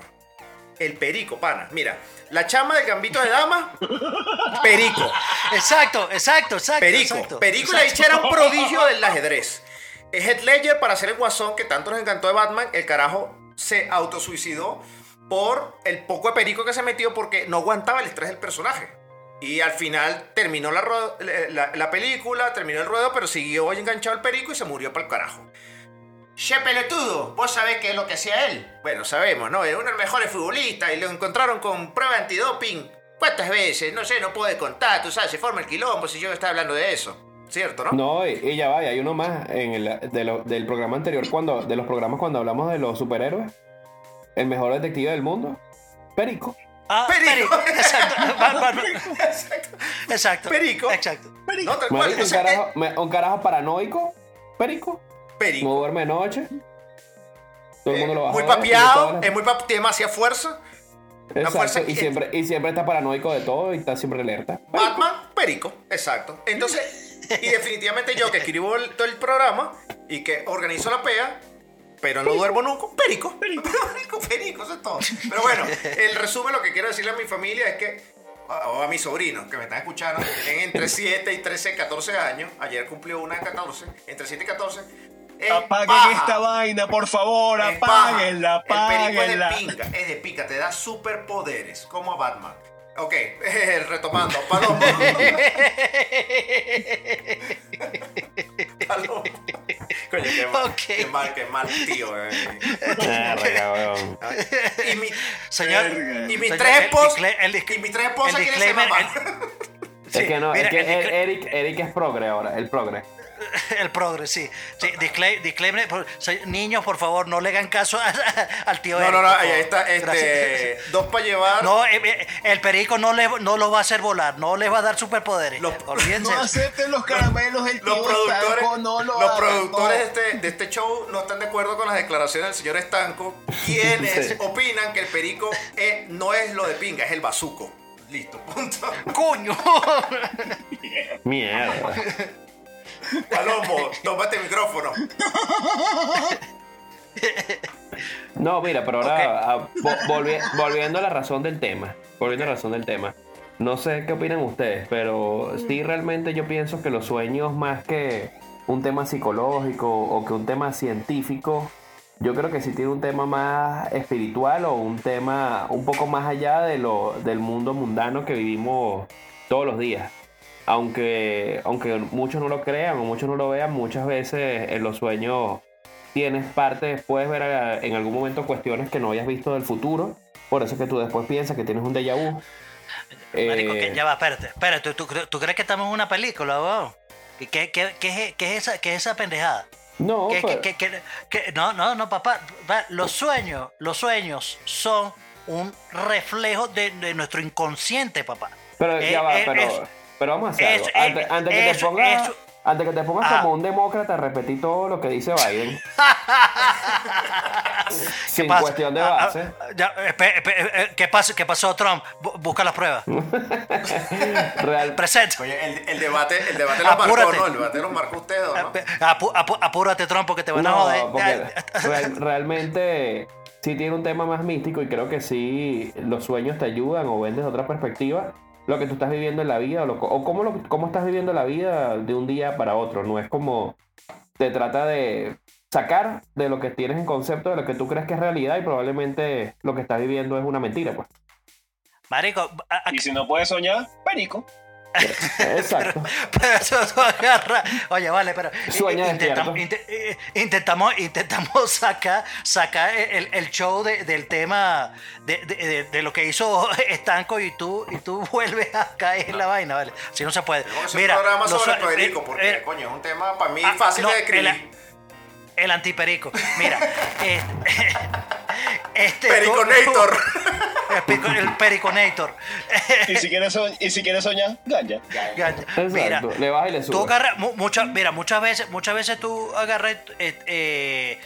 El perico, pana. Mira, la chama del gambito de dama, perico. Exacto, exacto, exacto. Perico. exacto. Perico la dicha era un prodigio del ajedrez. Heath Ledger para hacer el guasón que tanto nos encantó de Batman. El carajo se autosuicidó por el poco de perico que se metió porque no aguantaba el estrés del personaje. Y al final terminó la, la película, terminó el ruedo, pero siguió enganchado el perico y se murió para el carajo. Che pelotudo, vos sabés qué es lo que hacía él. Bueno, sabemos, ¿no? Es uno de los mejores futbolistas y lo encontraron con prueba antidoping. ¿Cuántas veces? No sé, no puedo contar, tú sabes, se forma el quilombo si yo estaba hablando de eso. ¿Cierto, no? No, y, y ya va, y hay uno más en el, de lo- del programa anterior, cuando, de los programas cuando hablamos de los superhéroes. El mejor detective del mundo, Perico. Ah, Perico. perico. Exacto. Va- va- va- Exacto. Exacto. Perico. Exacto. No, tal cual. Marico, un, carajo, me- un carajo paranoico, Perico. Perico. No duerme de noche. Todo el mundo lo va a muy papeado, es muy pap- tiene demasiada fuerza. Exacto, fuerza y que- siempre, y siempre está paranoico de todo y está siempre alerta. Batman, perico, exacto. Entonces, y definitivamente yo que escribo el- todo el programa y que organizo la pega, pero no duermo nunca, perico. Perico, perico, perico, eso es todo. Pero bueno, el resumen, lo que quiero decirle a mi familia es que, o a mis sobrinos que me están escuchando, que tienen entre 7 y 13, 14 años, ayer cumplió una de 14, entre 7 y 14, es Apaguen paja. esta vaina, por favor, Es apáguenla, El perico es apáguenla. de pinga, es de pica, te da superpoderes, como a Batman. Ok, retomando, Palomo. Palomo. Coño, qué mal, Ok. qué mal, qué mal tío. eh. Weón. Y, mi- Señor. y mis tres el esposas, y mis tres esposas el quieren ser mamá. es que no, mira, es que Eric, Eric es progre ahora, el progre. El progre, sí. sí disclaim- disclaimer, por- niños, por favor, no le hagan caso a- al tío No, Eric, no, no, ahí está, este, dos para llevar. No, eh, eh, el perico no, le, no los va a hacer volar, no les va a dar superpoderes. Los- Olvídense. No acepten los caramelos, el Los tío productores, Estanco, no lo los hagan, productores de, no. este, de este show no están de acuerdo con las declaraciones del señor Estanco, quienes Sí. opinan que el perico es- no es lo de pinga, es el bazuco. Listo, punto. ¡Coño! Mierda. Palomo, tómate el micrófono. No, mira, pero ahora a- volvi- volviendo a la razón del tema. Volviendo a la razón del tema. No sé qué opinan ustedes, pero sí realmente yo pienso que los sueños más que un tema psicológico o que un tema científico, yo creo que sí tiene un tema más espiritual o un tema un poco más allá de lo, del mundo mundano que vivimos todos los días. Aunque, aunque muchos no lo crean o muchos no lo vean, muchas veces en los sueños tienes parte, puedes ver a- en algún momento cuestiones que no hayas visto del futuro. Por eso es que tú después piensas que tienes un déjà vu. Marico, Eh, que ya va, espérate, espérate, ¿tú, tú, tú crees que estamos en una película, weón? ¿Qué, qué, qué, qué es, esa, qué es esa pendejada? no, ¿Qué- pero- qué- no, no, no, papá. pa- Los sueños, los sueños son un reflejo de, de nuestro inconsciente, papá. pero Eh, ya va, eh, pero, pero vamos a hacer eso- algo. Antes, eh, antes que te eso- pongas, eso- antes que te pongas Ah. como un demócrata, repetí todo lo que dice Biden. Sin pasa? cuestión de Ah, ah, base. ya, espe- espe- eh, ¿qué, pasó, ¿Qué pasó, Trump? Bu- Busca las pruebas. Real- Presente. Oye, el, el debate, el debate lo marcó. ¿no? El debate lo marcó usted, ¿o ¿no? Apúrate, Trump, porque te van a No, joder. porque real- realmente sí tiene un tema más místico y creo que sí los sueños te ayudan o ven desde otra perspectiva lo que tú estás viviendo en la vida o, lo- o cómo, lo- cómo estás viviendo la vida de un día para otro. No es como te trata de sacar de lo que tienes en concepto de lo que tú crees que es realidad y probablemente lo que estás viviendo es una mentira, pues. Marico, a- a- Y si no puedes soñar, perico. Exacto. pero eso no agarra. Oye, vale, pero Sueña intentamos, inte- eh, intentamos, intentamos sacar, sacar el, el show de- del tema de, de- de- de lo que hizo Estanco y tú, y tú vuelves a caer en la vaina, ¿vale? Si no se puede. Hacer Mira, un programa los sobre sue- Perico, eh, porque, eh, coño, es un tema para mí ah, fácil no, de describir. el- el antiperico. Mira, eh, este. Periconator. El, periconator. Y si quieres, soñ- y si quieres soñar, ganja. Mira. Le bajas y le tú subes. agarras, mu- muchas, mira, muchas veces, muchas veces tú agarras, eh, eh,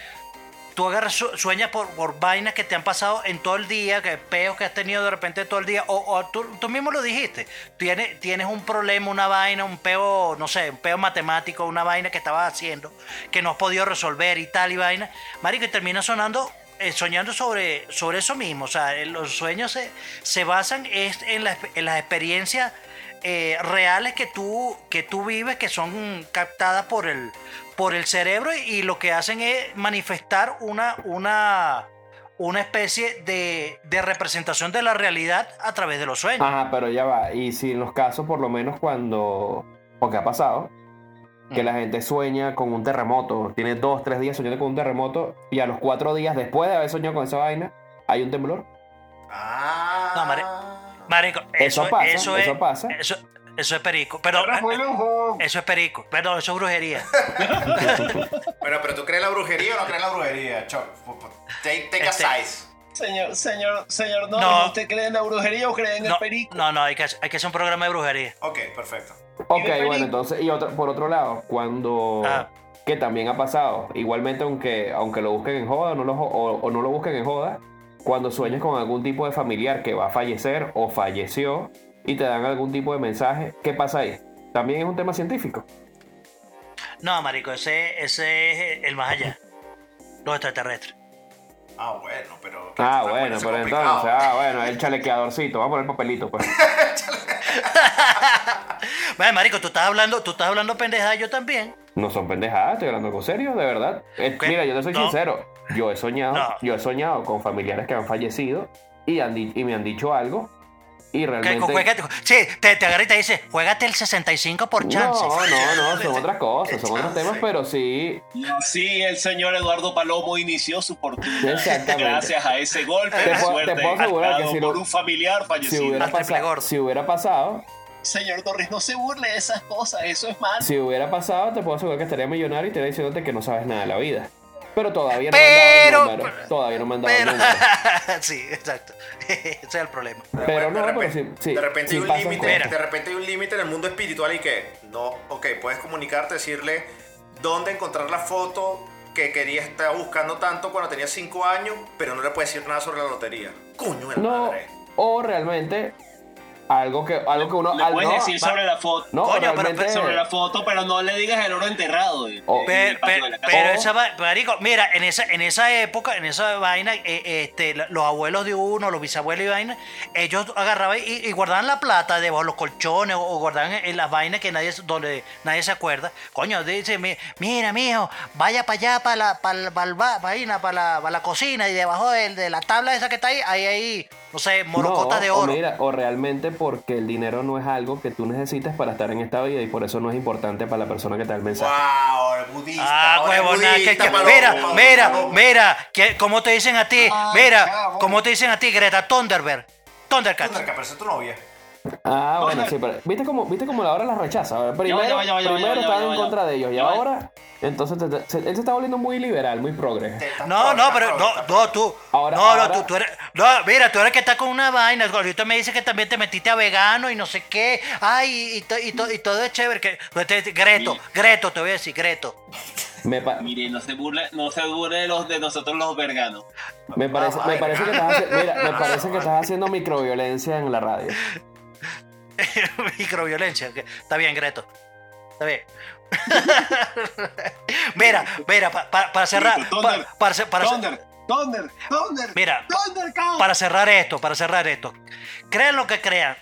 tú agarras, su- sueñas por, por vainas que te han pasado en todo el día, que peos que has tenido de repente todo el día, o, o tú, tú mismo lo dijiste, tienes, tienes un problema, una vaina, un peo, no sé, un peo matemático, una vaina que estabas haciendo, que no has podido resolver y tal y vaina, marico, y termina sonando eh, soñando sobre, sobre eso mismo. O sea, eh, los sueños se, se basan es en, la- en las experiencias eh, reales que tú, que tú vives, que son captadas por el, por el cerebro y, lo que hacen es manifestar una, una, una especie de, de representación de la realidad a través de los sueños. Ajá, pero ya va. Y si en los casos, por lo menos cuando. Porque ha pasado. Que la gente sueña con un terremoto. Tiene dos, tres días soñando con un terremoto. Y a los cuatro días después de haber soñado con esa vaina, hay un temblor. Ah. No, Mare- Marico, Eso eso, pasa, eso eso es, pasa. Eso, eso es perico. Pero, eso es perico. Perdón, eso es brujería. Bueno, pero ¿tú crees en la brujería o no crees en la brujería? Choc, take, take a Este- size. Señor, señor, señor, no, No. ¿usted cree en la brujería o cree en No, el perico? no, no, hay que, hay que hacer un programa de brujería. Ok, perfecto. Ok, bueno, entonces, y otro, por otro lado, cuando. Ah. Que también ha pasado. Igualmente, aunque, aunque lo busquen en joda o no lo, o, o no lo busquen en joda, cuando sueñas con algún tipo de familiar que va a fallecer o falleció y te dan algún tipo de mensaje, ¿qué pasa ahí? También es un tema científico. No, marico, ese, ese es el más allá. Los extraterrestres. Ah, bueno, pero. Ah, bueno, pero complicado. entonces, ah, bueno, el chalequeadorcito, vamos a poner papelito, pues. Bueno, marico, tú estás hablando, tú estás hablando pendejada, yo también. No son pendejadas, estoy hablando con serio, de verdad. Eh, mira, yo te soy No. sincero. Yo he soñado, No. yo he soñado con familiares que han fallecido y, han y me han dicho algo. Y realmente. sí, te, te agarra y te dice, juégate el 65 por chance. No, no, no, son otras cosas, son otros temas, pero sí. Y así el señor Eduardo Palomo inició su fortuna. Exactamente. Gracias a ese golpe Te de puedo- suerte te puedo asegurar que si lo- por un familiar Si fallecido. hubiera, Al triple pasado, si hubiera pasado, Señor Torres, no se burle de esas cosas, eso es malo. si hubiera pasado, te puedo asegurar que estaría millonario y estaría diciéndote que no sabes nada de la vida. Pero todavía no Pero- me han dado el número. Todavía no me han dado Pero, el número. sí, exacto. Ese es el problema. Pero no, de repente, sí, sí, de repente sí hay un pasan límite, cosas. de repente hay un límite en el mundo espiritual y que no, ok, puedes comunicarte, decirle dónde encontrar la foto que quería estar buscando tanto cuando tenía 5 años, pero no le puedes decir nada sobre la lotería. Coño, de No, madre. o realmente algo que, algo que uno. Le puedes no, decir sobre la foto. no, Coño, pero-. Sobre la foto, pero no le digas el oro enterrado. en- Oh. en Pe- el patio pe- de la casa. pero O- esa marico, mira, en esa, en esa época, en esa vaina, eh, este, los abuelos de uno, los bisabuelos y vaina, ellos agarraban y, y guardaban la plata debajo de los colchones o, o guardaban en, en las vainas que nadie, donde nadie se acuerda. Coño, dice, mi- mira, mijo, vaya para allá, para la, para la, para la vaina, para la, para la cocina y debajo de, de la tabla esa que está ahí, hay ahí, no sé, morocotas No, de o oro. mira, o realmente porque el dinero no es algo que tú necesitas para estar en esta vida y por eso no es importante para la persona que te da el mensaje. Wow, el budista. Ah, huevona, que, budista, que- Palomo, mira, Palomo, mira, Palomo. mira, que, ¿cómo te dicen a ti? Ay, Mira. ¿cómo te dicen a ti, Greta Thunderberg? Thundercat. Thundercat, pero es tu novia. Ah, bueno, sí, pero ¿viste cómo, ¿viste cómo la hora las rechaza? Primero, primero estaban en contra de ellos y ahora, entonces te- te- se- él se está volviendo muy liberal, muy progre. No, no, pero no, no, tú. Ahora- no, ahora- no, tú, tú eres. No, mira, tú eres que está con una vaina. Ahorita me dice que también te metiste a vegano y no sé qué. Ay, y, to- y, to- y todo es chévere. Que, te- Greto. Greto, te voy a decir, Greto. Me, pa- Mire, no se burle, no se burle de, los, de nosotros los veganos. me parece, me parece que estás haciendo, mira, me parece que estás haciendo microviolencia en la radio. Microviolencia. Está bien, Greto. Está bien. mira, mira, pa- pa- para cerrar. Listo, pa- Thunder, para, cer- para cer- Thunder, Thunder, Thunder. Mira, Thunder, para cerrar esto, para cerrar esto, crean lo que crean,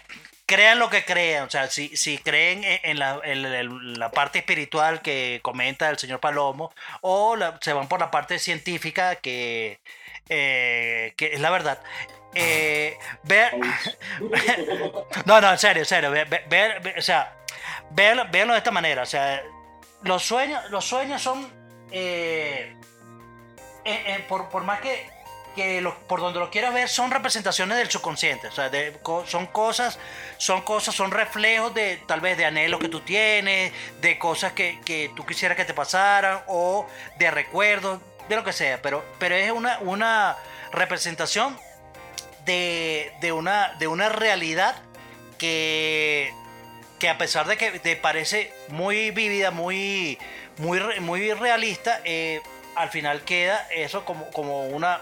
crean lo que crean, o sea, si, si creen en, la, en la- en la parte espiritual que comenta el señor Palomo, o la- se van por la parte científica que, eh, que es la verdad. Eh, vean, no, no, en serio, en serio, ve- ve- ve- ve- o sea, véanlo, véanlo de esta manera, o sea, los sueños, los sueños son, eh, eh, por, por más que, que por donde lo quieras ver, son representaciones del subconsciente. O sea, son cosas, son cosas, son reflejos de tal vez de anhelos que tú tienes, de cosas que, que tú quisieras que te pasaran, o de recuerdos, de lo que sea. Pero, pero es una, una representación de, de una, de una realidad que, que a pesar de que te parece muy vívida, muy, muy, muy realista, eh, al final queda eso como, como una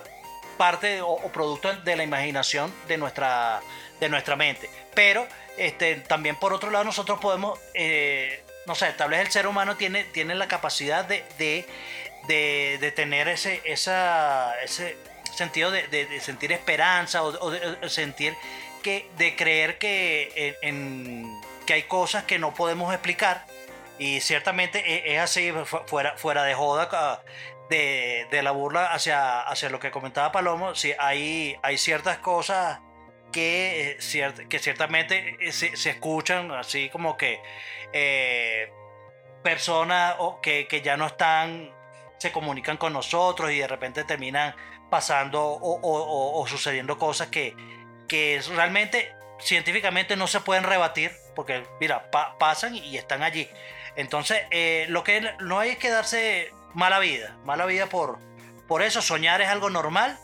parte o, o producto de la imaginación de nuestra, de nuestra mente. Pero este, también por otro lado nosotros podemos, eh, no sé, tal vez el ser humano tiene, tiene la capacidad de, de, de- de tener ese, esa, ese sentido de, de- sentir esperanza o, de- sentir que, de creer que, en, que hay cosas que no podemos explicar. Y ciertamente e- es así, fu- fuera, fuera de joda, de, de la burla hacia, hacia lo que comentaba Palomo, sí, hay, hay ciertas cosas que, ciert- que ciertamente eh, se, se escuchan así como que eh, personas que, que ya no están, se comunican con nosotros y de repente terminan pasando o, sucediendo cosas que, realmente científicamente no se pueden rebatir porque mira, pa- pasan y están allí. Entonces, eh, lo que no hay que darse mala vida, mala vida por, eso, soñar es algo normal.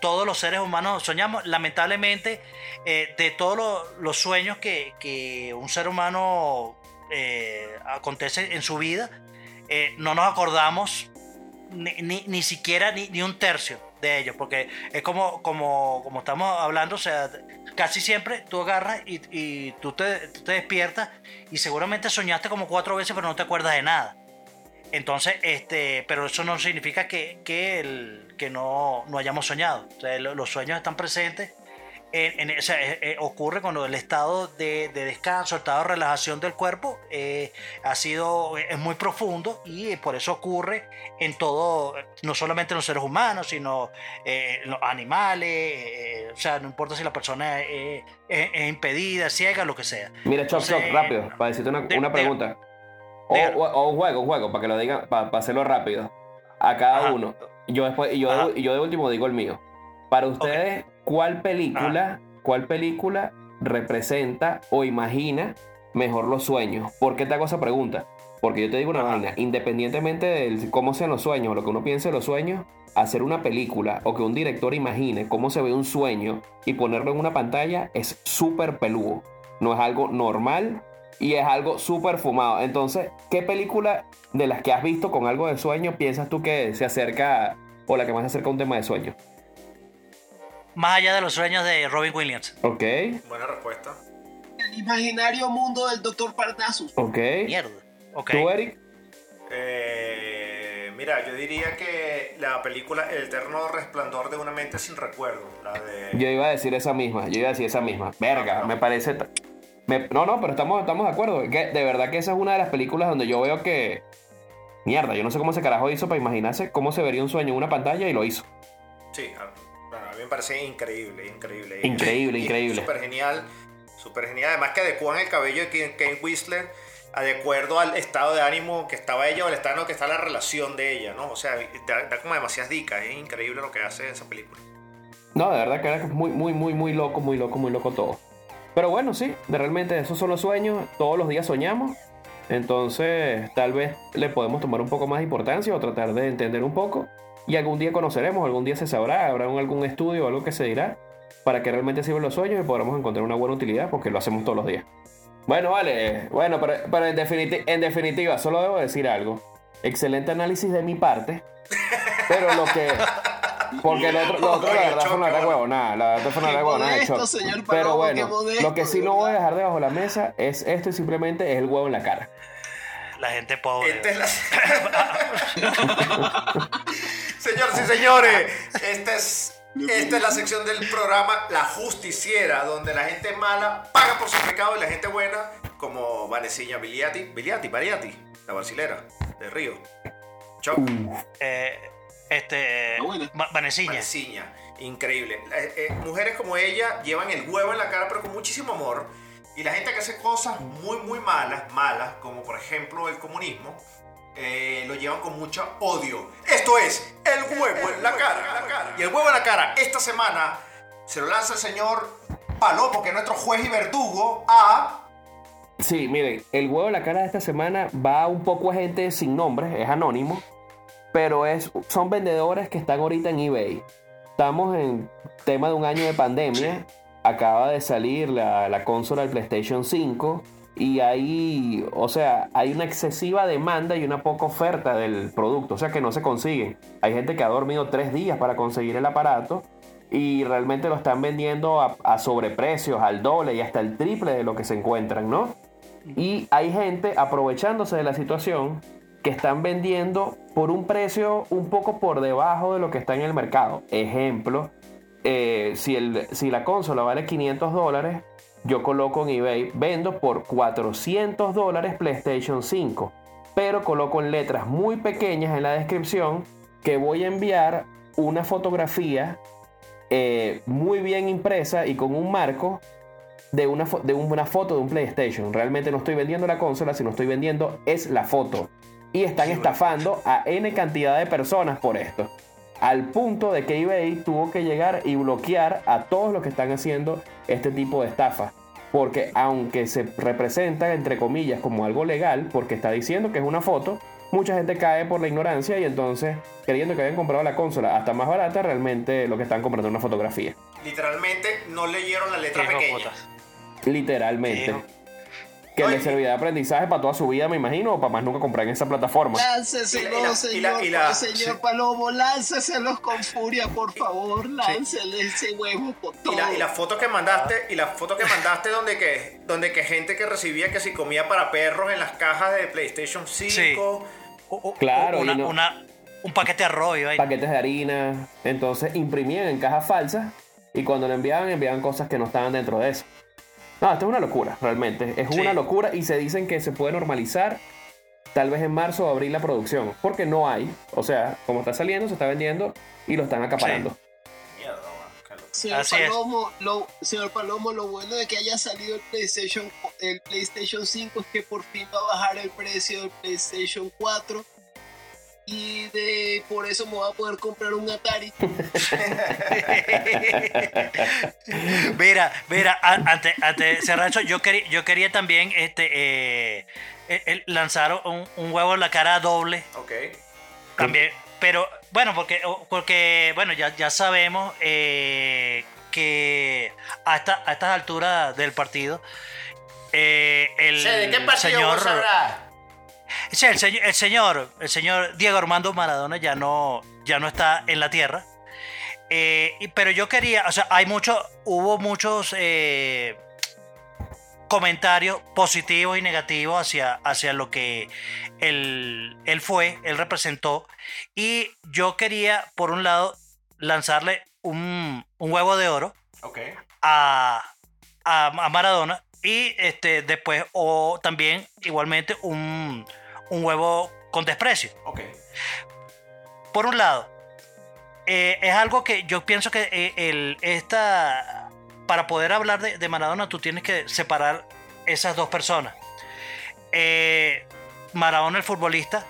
Todos los seres humanos soñamos. Lamentablemente, eh, de todos lo- los sueños que, que un ser humano eh, acontece en su vida, no nos acordamos ni, siquiera ni un tercio de ellos, porque es como, como, como estamos hablando, o sea, casi siempre tú agarras y, y tú, te, te despiertas y seguramente soñaste como cuatro veces, pero no te acuerdas de nada. Entonces, este, pero eso no significa que, que, el- que no, no hayamos soñado. O sea, lo- los sueños están presentes. En, en- o sea, eh, eh, ocurre cuando el estado de, de descanso, el estado de relajación del cuerpo eh, ha sido, es muy profundo y por eso ocurre en todo, no solamente en los seres humanos, sino eh, en los animales, o sea, no importa si la persona es, impedida, ciega, lo que sea. Mira, Chop Chop, rápido, para decirte una, de- una de- pregunta. O, Dígalo. o- o un juego, un juego, para que lo digan, para, hacerlo rápido. A cada Ajá. uno. Yo después, yo, yo de último digo el mío. Para ustedes, ¿cuál película, cuál película representa o imagina mejor los sueños? ¿Por qué te hago esa pregunta? Porque yo te digo una vaina, independientemente de cómo sean los sueños, o lo que uno piense de los sueños, hacer una película o que un director imagine cómo se ve un sueño y ponerlo en una pantalla es súper peludo. No es algo normal y es algo súper fumado. Entonces, ¿qué película de las que has visto con algo de sueño piensas tú que se acerca o la que más se acerca a un tema de sueño? Más allá de los sueños de Robin Williams. Ok, Buena respuesta. El imaginario mundo del Dr. Parnassus. ok. Mierda. Ok. ¿Tú, Eric? Eh, mira, yo diría que la película El eterno resplandor de una mente sin recuerdo, la de... Yo iba a decir esa misma, yo iba a decir esa misma. Verga, me parece... me- no, no, pero estamos, estamos de acuerdo. Que de verdad que esa es una de las películas donde yo veo que... Mierda, yo no sé cómo ese carajo hizo para imaginarse cómo se vería un sueño en una pantalla y lo hizo. Sí, a mí me parece increíble, increíble. Increíble, Y- increíble. Súper genial, súper genial. Además que adecuan el cabello de Kate Whistler de acuerdo al estado de ánimo que estaba ella o el estado en el que está la relación de ella, ¿no? O sea, da, da como demasiadas dicas. Es increíble lo que hace esa película. No, de verdad que era muy, muy, muy, muy loco, muy loco, muy loco todo. Pero bueno, sí, de realmente esos son los sueños, todos los días soñamos. Entonces, tal vez le podemos tomar un poco más de importancia o tratar de entender un poco. Y algún día conoceremos, algún día se sabrá, habrá algún estudio o algo que se dirá para que realmente sirvan los sueños y podamos encontrar una buena utilidad porque lo hacemos todos los días. Bueno, vale, bueno, pero, pero en, definiti- en definitiva, solo debo decir algo. Excelente análisis de mi parte, pero lo que... Porque lo otro, lo otro la verdad fue una gran huevonada, la verdad fue una Choc. señor Pero bueno, modesto, lo que sí no voy a dejar debajo de la mesa es esto y simplemente es el huevo en la cara. La gente pobre. Esta es la... Señores y señores, esta es, esta es la sección del programa La Justiciera, donde la gente mala paga por su pecado y la gente buena, como Vanessiña Biliati, Biliati, Variati, la brasilera de Río. Choc. Eh, este. Bueno. Va- Vanessiña. Vanessiña, increíble. Eh, eh, mujeres como ella llevan el huevo en la cara, pero con muchísimo amor. Y la gente que hace cosas muy, muy malas, malas, como por ejemplo el comunismo, eh, lo llevan con mucho odio. Esto es el huevo en la cara. Y el huevo en la cara, esta semana se lo lanza el señor Palomo, que es nuestro juez y verdugo, a. Sí, miren, el huevo en la cara de esta semana va un poco a gente sin nombre, es anónimo, pero es, son vendedores que están ahorita en eBay. Estamos en tema de un año de pandemia, acaba de salir la, la consola del PlayStation 5 y ahí, o sea, hay una excesiva demanda y una poca oferta del producto, o sea que no se consigue. Hay gente que ha dormido tres días para conseguir el aparato y realmente lo están vendiendo a, a sobreprecios, al doble y hasta el triple de lo que se encuentran, ¿no? Y hay gente aprovechándose de la situación que están vendiendo por un precio un poco por debajo de lo que está en el mercado. Ejemplo, eh, si, el, si la consola vale 500 dólares, yo coloco en eBay, vendo por 400 dólares PlayStation 5, pero coloco en letras muy pequeñas en la descripción que voy a enviar una fotografía eh, muy bien impresa y con un marco de una, de una foto de un PlayStation. Realmente no estoy vendiendo la consola, sino estoy vendiendo es la foto. Y están estafando a N cantidad de personas por esto. Al punto de que eBay tuvo que llegar y bloquear a todos los que están haciendo este tipo de estafa. Porque aunque se representa, entre comillas, como algo legal, porque está diciendo que es una foto, mucha gente cae por la ignorancia y entonces, creyendo que habían comprado la consola hasta más barata, realmente lo que están comprando es una fotografía. Literalmente no leyeron la letra pequeña. Literalmente. Que Oye, le servirá de aprendizaje para toda su vida, me imagino, o para más nunca comprar en esa plataforma. Lánceselo, Y la- señor, y la- y la- señor sí. Palomo, lánceselos con furia, por favor, láncele ese huevo con todo. Y la, y la foto que mandaste, y la foto que mandaste donde que, donde que gente que recibía que si comía para perros en las cajas de PlayStation 5. U- u- Claro, una- y no- una- un paquete de arroz y. Paquetes de harina. Entonces imprimían en cajas falsas y cuando le enviaban, enviaban cosas que no estaban dentro de eso. No, esto es una locura, realmente. Es Sí. una locura y se dicen que se puede normalizar tal vez en marzo o abril la producción. Porque no hay. O sea, como está saliendo, se está vendiendo y lo están acaparando. Loco. Señor Así es. Palomo, lo, señor Palomo, lo bueno de que haya salido el PlayStation, el PlayStation 5 es que por fin va a bajar el precio del PlayStation 4 y de por eso me voy a poder comprar un Atari. mira, mira, a- antes, antes de cerrar eso, yo quería, yo quería también este, eh, lanzar un, un huevo en la cara doble Ok. también. Pero bueno, porque, porque bueno, ya, ya sabemos eh, que a, esta- a estas alturas del partido, eh, el ¿De qué partido señor, vos? Sí, el, señor, el señor, el señor Diego Armando Maradona ya no, ya no está en la tierra. Eh, pero yo quería, o sea, hay mucho, hubo muchos eh, comentarios positivos y negativos hacia, hacia lo que él, él fue, él representó. Y yo quería, por un lado, lanzarle un, un huevo de oro a, a, a Maradona y este después o también igualmente un, un huevo con desprecio. Por un lado, eh, es algo que yo pienso que eh, el, esta, para poder hablar de, de Maradona tú tienes que separar esas dos personas. Eh, Maradona el futbolista,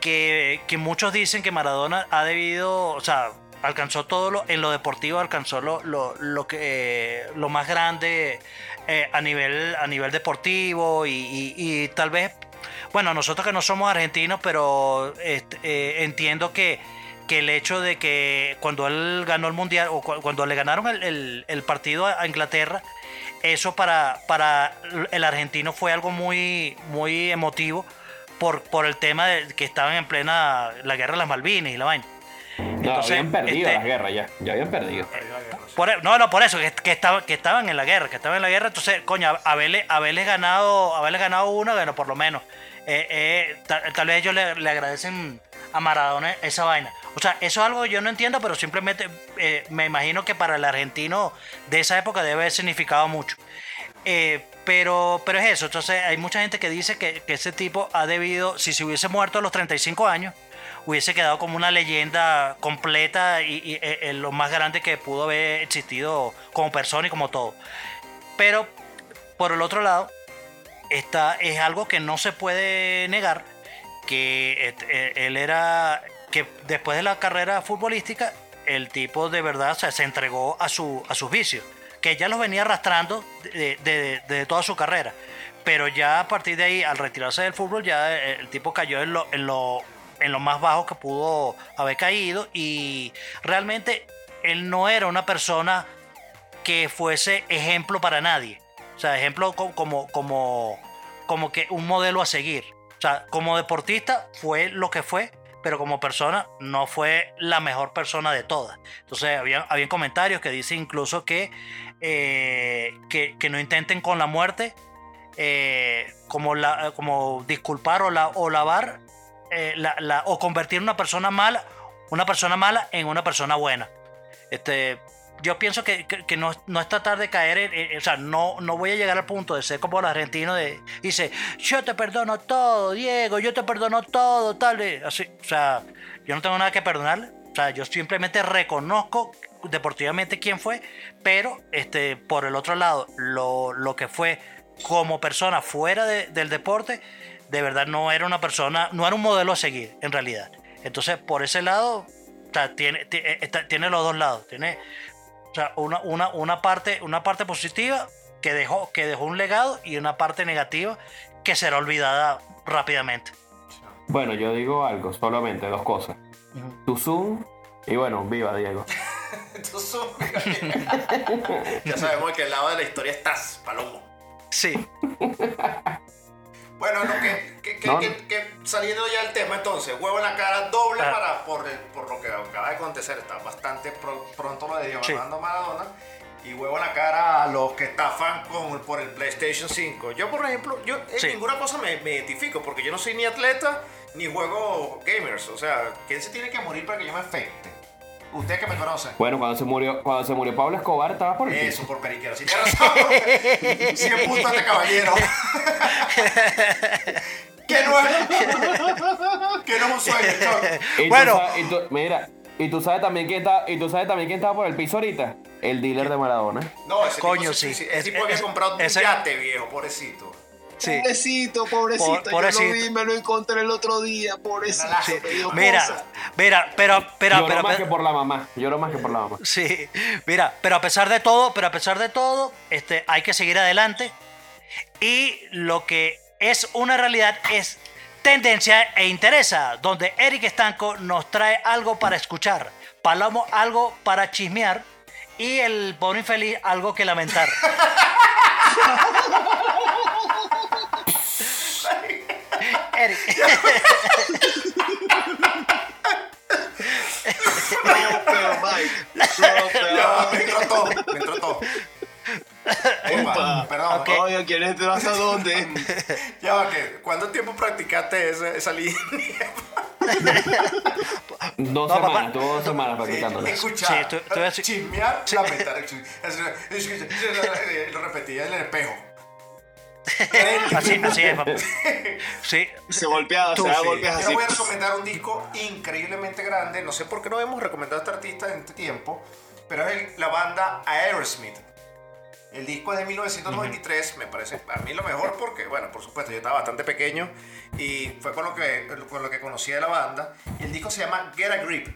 que, que muchos dicen que Maradona ha debido, o sea, alcanzó todo lo, en lo deportivo, alcanzó lo, lo, lo que, eh, lo más grande eh, a, nivel, a nivel deportivo y, y- y tal vez, bueno, nosotros que no somos argentinos, pero este, eh, entiendo que, que el hecho de que cuando él ganó el mundial o cu- cuando le ganaron el, el- el partido a Inglaterra, eso para, para el argentino fue algo muy, muy emotivo por, por el tema de que estaban en plena la guerra de las Malvinas y la vaina. No, Entonces, habían perdido este- las guerras ya. Ya habían perdido. Por e- no, no, por eso, que, que, estaban, que estaban en la guerra, que estaban en la guerra, entonces, coño, haberle, haberle ganado, haberle ganado una, bueno, por lo menos. Eh, eh, tal, vez ellos le, agradecen a Maradona esa vaina. O sea, eso es algo que yo no entiendo, pero simplemente eh, me imagino que para el argentino de esa época debe haber significado mucho. Eh, pero, pero es eso, entonces hay mucha gente que dice que, ese tipo ha debido, si se hubiese muerto a los 35 años, hubiese quedado como una leyenda completa y, y, eh, eh, lo más grande que pudo haber existido como persona y como todo. Pero por el otro lado, está, es algo que no se puede negar, que eh, él era, que después de la carrera futbolística, el tipo de verdad se entregó a, su, a sus vicios, que ya los venía arrastrando de, de- de toda su carrera. Pero ya a partir de ahí, al retirarse del fútbol, ya eh, el tipo cayó en lo, en lo, en lo más bajo que pudo haber caído y realmente él no era una persona que fuese ejemplo para nadie. Sea, ejemplo co- como, como, como que un modelo a seguir. O sea, como deportista fue lo que fue, pero como persona no fue la mejor persona de todas. Entonces, había, había comentarios que dicen incluso que, eh, que, que no intenten con la muerte eh, como, la, como disculpar o, la, o lavar eh, o convertir una persona mala, una persona mala en una persona buena. Este, yo pienso que, que- no, no es tratar de caer en, o sea, no, no voy a llegar al punto de ser como el argentino de dice, yo te perdono todo, Diego, yo te perdono todo, tal, así, o sea, yo no tengo nada que perdonarle, o sea, yo simplemente reconozco deportivamente quién fue, pero este, por el otro lado, lo, lo que fue como persona fuera de- del deporte, de verdad no era una persona, no era un modelo a seguir, en realidad. Entonces, por ese lado, o tiene, ti- eh, tiene los dos lados. Tiene o sea, una, una, una, parte, una parte positiva que dejó, que dejó un legado y una parte negativa que será olvidada rápidamente. Bueno, yo digo algo, solamente dos cosas. Tu Zoom y bueno, viva Diego. Tú sos- ya sabemos de qué lado de la historia estás, Palomo. Sí, Bueno, no, que, que, que, No, que- saliendo ya del tema, entonces, huevo en la cara doble Ah. para, por, por lo que acaba de acontecer. Está bastante pro- pronto lo de Diego Sí. Armando Maradona. Y huevo en la cara a los que estafan con, por el PlayStation 5. Yo, por ejemplo, yo en Sí. ninguna cosa me, me identifico porque yo no soy ni atleta ni juego gamers. O sea, ¿quién se tiene que morir para que yo me afecte? Usted que me conoce. Bueno, cuando se murió, cuando se murió Pablo Escobar, estaba por el piso. Eso, por periquero. Si tienes razón. 100 puntos a este caballero. que no es. que no es un sueño. Y tú Bueno. sabes- y tú- mira, y tú sabes también quién está, y tú sabes también quién estaba por el piso ahorita, el dealer de Maradona. No, ese Coño, tipo, sí. Ese Es- tipo había comprado un ese- yate, viejo, pobrecito. Sí. Pobrecito, pobrecito. Por- pobrecito. Yo lo vi, me lo encontré el otro día, pobrecito. Cosa. Mira, mira, pero, pero, Lloró pero, más pero- que por la mamá. Lloró más que por la mamá. Sí, mira, pero a pesar de todo, pero a pesar de todo, este, hay que seguir adelante. Y lo que es una realidad es tendencia e interesa, donde Eric Estanco nos trae algo para escuchar, Palomo algo para chismear y el pobre infeliz algo que lamentar. Eric, Próspero, Mike. Próspero. Ya, me entró todo, me entró todo. Epa, perdón. Ok. Oye, ¿quién entró hasta dónde? Ya va, que ¿cuánto tiempo practicaste esa, esa línea? Dos No, semanas, dos semanas. Escuchar, Sí, tú- chismear, lamentar. Lo repetía en el espejo. Así, así es, papá. Sí, Se golpeaba, Tú se sí. golpes Yo así. voy a recomendar un disco increíblemente grande. No sé por qué no hemos recomendado a este artista en este tiempo, pero es el- la banda Aerosmith. El disco es de 1993, me parece a mí lo mejor porque, bueno, por supuesto, yo estaba bastante pequeño y fue con lo que, con lo que conocí de la banda. Y el disco se llama Get a Grip,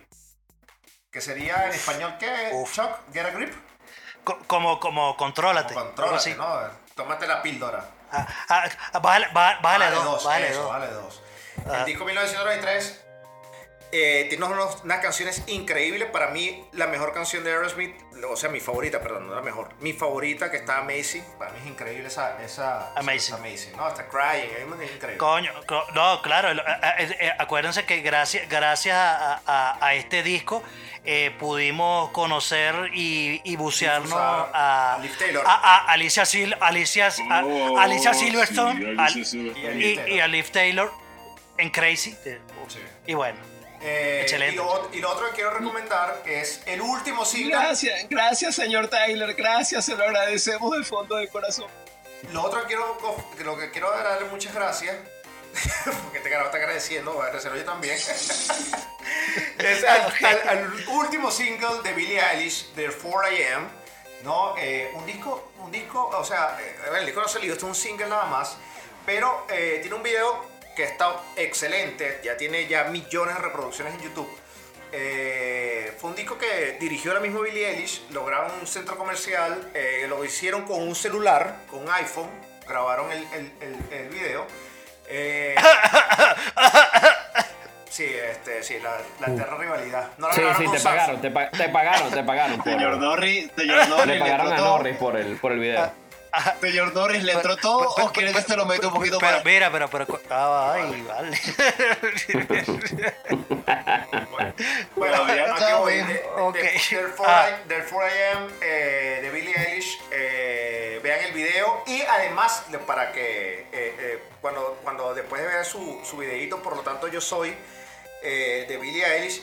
Que sería en español, ¿qué? Uf. Chuck, get a grip. Co- Como, como contrólate. Como contrólate, así. ¿no? Tómate la píldora. Ah, ah, ah, bájale, bá- bájale Vale dos, bájale eso, dos. vale dos. Ah. El disco 1993 eh, tiene unos- unas canciones increíbles. Para mí, la mejor canción de Aerosmith, o sea, mi favorita, perdón, no la mejor. Mi favorita que está Amazing. Para mí es increíble esa. esa Amazing. esa amazing. No, está Crying. Es increíble. Coño, co- no, claro, a- a- eh, acuérdense que gracias, gracias a, a- a este disco eh, pudimos conocer y, y bucearnos Difusar a, a Liv Taylor. a- a Alicia, Sil- Alicia, a- Oh, Alicia sí, Silverstone Alicia y, y a Liv Taylor en Crazy. eh, Sí. Y bueno, Eh, Excelente. Y lo, y lo otro que quiero recomendar es el último single. Gracias, gracias, señor Tyler. Gracias, se lo agradecemos del fondo del corazón. Lo otro que quiero, lo que quiero darle muchas gracias, porque te está agradeciendo, voy a agradecerlo yo también, es al, al- al último single de Billie Eilish, de 4am, ¿no? Eh, un disco, un disco, o sea, eh, el disco no ha salido, esto es un single nada más, pero eh, tiene un video que está excelente, ya tiene ya millones de reproducciones en YouTube. Eh, fue un disco que dirigió la misma Billie Eilish, lograron un centro comercial, eh, lo hicieron con un celular, con un iPhone, grabaron el, el, el- el video. Eh, sí, este, sí, la, la eterna rivalidad. No la Sí, grabaron sí, te pagaron, te, pa- te pagaron, te pagaron. por- Señor Norris, señor Norris, le pagaron a. Norris por el, por el video. Señor Norris, ¿le entró todo o quiere que se lo meta un poquito pero más? mira, pero, pero, ah, ay, vale. Bueno, Todavía no aquí acabo, voy. ¿eh? De- de- Ok. Del 4 del 4am de Billie Eilish, eh, vean el video y además de- para que eh, eh, cuando, cuando después de ver su, su videito, por lo tanto yo soy eh, de Billie Eilish,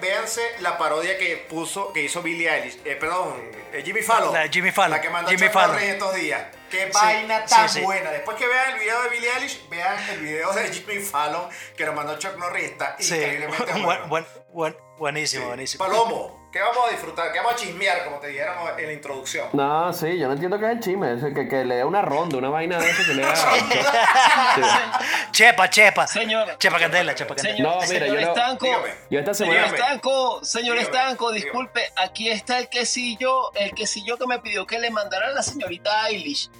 véanse la parodia que puso, que hizo Billie Eilish, eh, perdón, eh, Jimmy Fallon. La de Jimmy Fallon, La que mandó Jimmy Chuck Fallon. Norris estos días. Qué Sí, vaina sí, tan sí. buena. Después que vean el video de Billie Eilish, vean el video de Jimmy Fallon que nos mandó Chuck Norris. Está Sí, increíblemente buen- bueno. buen- buen- buenísimo, Sí. buenísimo. Palomo, ¿qué vamos a disfrutar? ¿Qué vamos a chismear, como te diéramos en la introducción? No, sí, yo no entiendo qué es el chisme. es que, que le dé una ronda, una vaina de eso que le da. Chepa, chepa. Señor, Chepa Candela, chepa Candela. señor, No, mira, señor yo no- Estanco, Dígame. Yo esta señor semana. Estanco, señor Dígame, Estanco, dígame. disculpe, aquí está el quesillo, el quesillo que me pidió que le mandara a la señorita Eilish.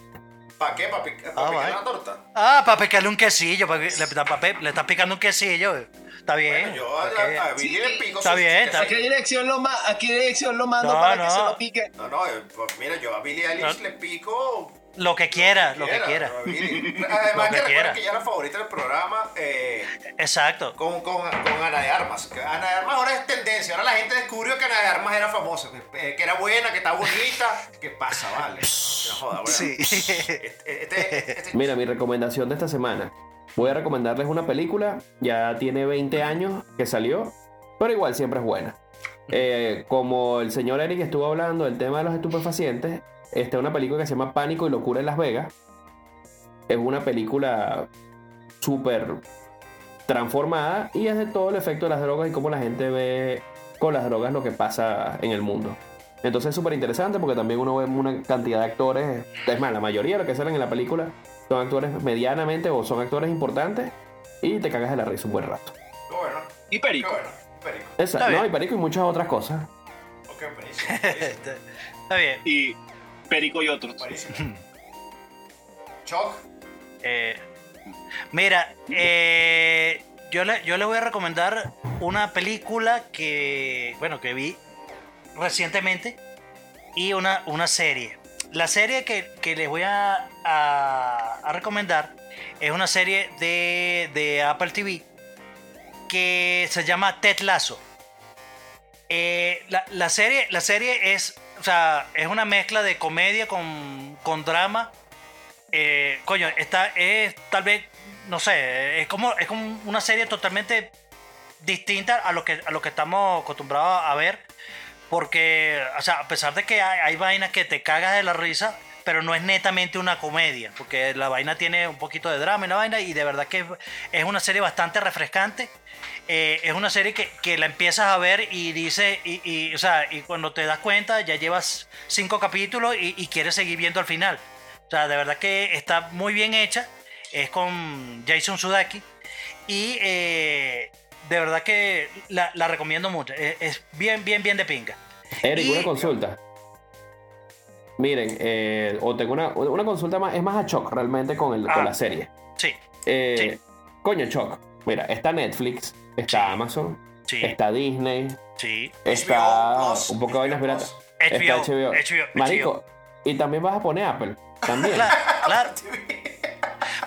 ¿Para qué? ¿Para picar Ah, picar vale. la torta? Ah, para picarle un quesillo. pa- le, está- pa- le estás picando un quesillo. Está bien. Bueno, yo a, a, le pico Está bien, que está ¿A qué dirección lo, ma a qué dirección lo mando No, para no. que se lo pique? No, no, eh, pues mira, yo a Billy Eilish No. le pico... Lo que quiera, lo que quiera. a Billie. Lo Además que que recuerda quiera. que ella es la favorita del programa eh, Exacto. con, con, con Ana de Armas. Que Ana de Armas ahora es tendencia. Ahora la gente descubrió que Ana de Armas era famosa, que, eh, que era buena, que estaba bonita. ¿Qué pasa, vale? No joda, bueno. Sí. Este, este- este- Mira, mi recomendación de esta semana. Voy a recomendarles una película. Ya tiene 20 años que salió, pero igual siempre es buena. Eh, como el señor Eric estuvo hablando del tema de los estupefacientes, esta es una película que se llama Pánico y Locura en Las Vegas. Es una película súper transformada y es de todo el efecto de las drogas y cómo la gente ve con las drogas lo que pasa en el mundo. Entonces es súper interesante porque también uno ve una cantidad de actores, es más, la mayoría de los que salen en la película son actores medianamente o son actores importantes y te cagas de la risa un buen rato. Qué bueno, Y qué Perico. bueno. Perico. Exacto, no, y Perico y muchas otras cosas. Ok, buenísimo. buenísimo, Está bien. Y Perico y otros. Choc. Eh, mira, eh, yo, le, yo le voy a recomendar una película que, bueno, que vi recientemente y una, una serie. La serie que, que les voy a, a- recomendar es una serie de, de Apple TV que se llama Ted Lasso. Eh, la, la serie, la serie es, o sea, es una mezcla de comedia con, con drama. Eh, coño, esta es tal vez, no sé, es como, es como una serie totalmente distinta a lo que, a lo que estamos acostumbrados a ver. Porque, o sea, a pesar de que hay, vainas que te cagas de la risa, pero no es netamente una comedia, porque la vaina tiene un poquito de drama y la vaina, y de verdad que es, una serie bastante refrescante. Eh, es una serie que, que la empiezas a ver y dice, y, o sea, y cuando te das cuenta ya llevas cinco capítulos y, y quieres seguir viendo al final. O sea, de verdad que está muy bien hecha. Es con Jason Sudaki. Y, eh, de verdad que la, la recomiendo mucho. Es, es bien, bien, bien de pinga. Eric, Y- una consulta. Miren, eh, o tengo una, una consulta más, es más a Choc realmente con, el, Ah. con la serie. Sí, Eh, Coño, Choc, mira, está Netflix, está Sí. Amazon, sí, está Disney, sí. está Plus, un poco de vainas piratas. HBO, está HBO. HBO. Marico, y también vas a poner Apple. También. Claro, claro.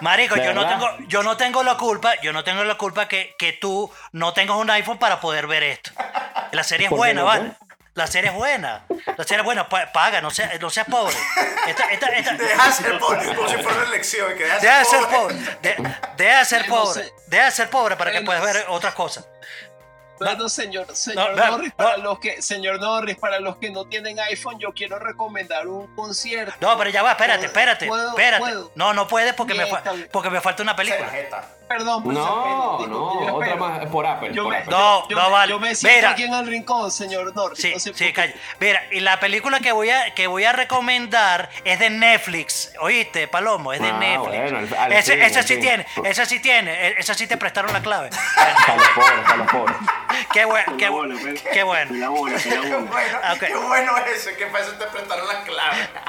Marico, ¿De yo no tengo, yo no tengo la culpa, yo no tengo la culpa que, que tú no tengas un iPhone para poder ver esto. La serie es ¿Por qué buena, no, ¿vale? La serie es buena. La serie es buena, pa- paga, no seas, no seas pobre. Esta, esta, esta, Deja de ser pobre, como si fuera una elección. que deja de deja de ser ser pobre. De- Deja de ser pobre. Deja de ser pobre para que puedas ver otras cosas. Bueno, señor, señor no, Norris, no. para los que, señor Norris, para los que no tienen iPhone, yo quiero recomendar un concierto. No, pero ya va, espérate, espérate, ¿Puedo? espérate. ¿Puedo? No, no puedes porque, me, Bien, porque me falta una película. Tarjeta. Perdón, por No, ese- no, yo otra más por Apple. Yo por me, Apple. No, yo no vale. Yo me siento Mira. aquí en el rincón, señor Norris. Sí, no sé sí, calla. Mira, y la película que voy a que voy a recomendar es de Netflix. ¿Oíste, Palomo? Es de Ah, Netflix. bueno, al- al ese fin, ese al sí fin. tiene, ese sí tiene, e- ese sí te prestaron la clave. Para los pobres, para los pobres. Qué bueno, qué, bola, pela- qué bueno. bola, Qué bueno, qué bueno ese, que para eso te prestaron las claves.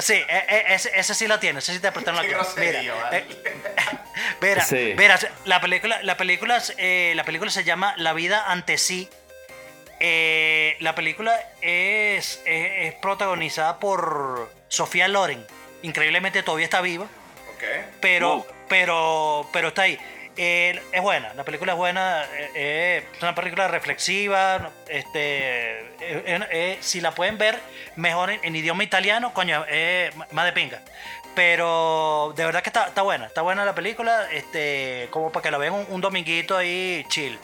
Sí, e- e- ese, ese sí lo tiene, ese sí te prestaron la Qué clave. grosería, Mira, vale. eh, mira, Sí. mira, la película, la película, eh, la película se llama La vida ante sí. Eh, la película es, es- es protagonizada por Sofía Loren. Increíblemente todavía está viva, Ok. pero, Wow. pero, pero está ahí. Eh, es buena, la película es buena, eh, eh, es una película reflexiva. Este, eh, eh, eh, si la pueden ver mejor en, en idioma italiano, coño, eh, más de pinga. Pero de verdad que está, está buena, está buena la película, este, como para que la vean un, un dominguito ahí chill.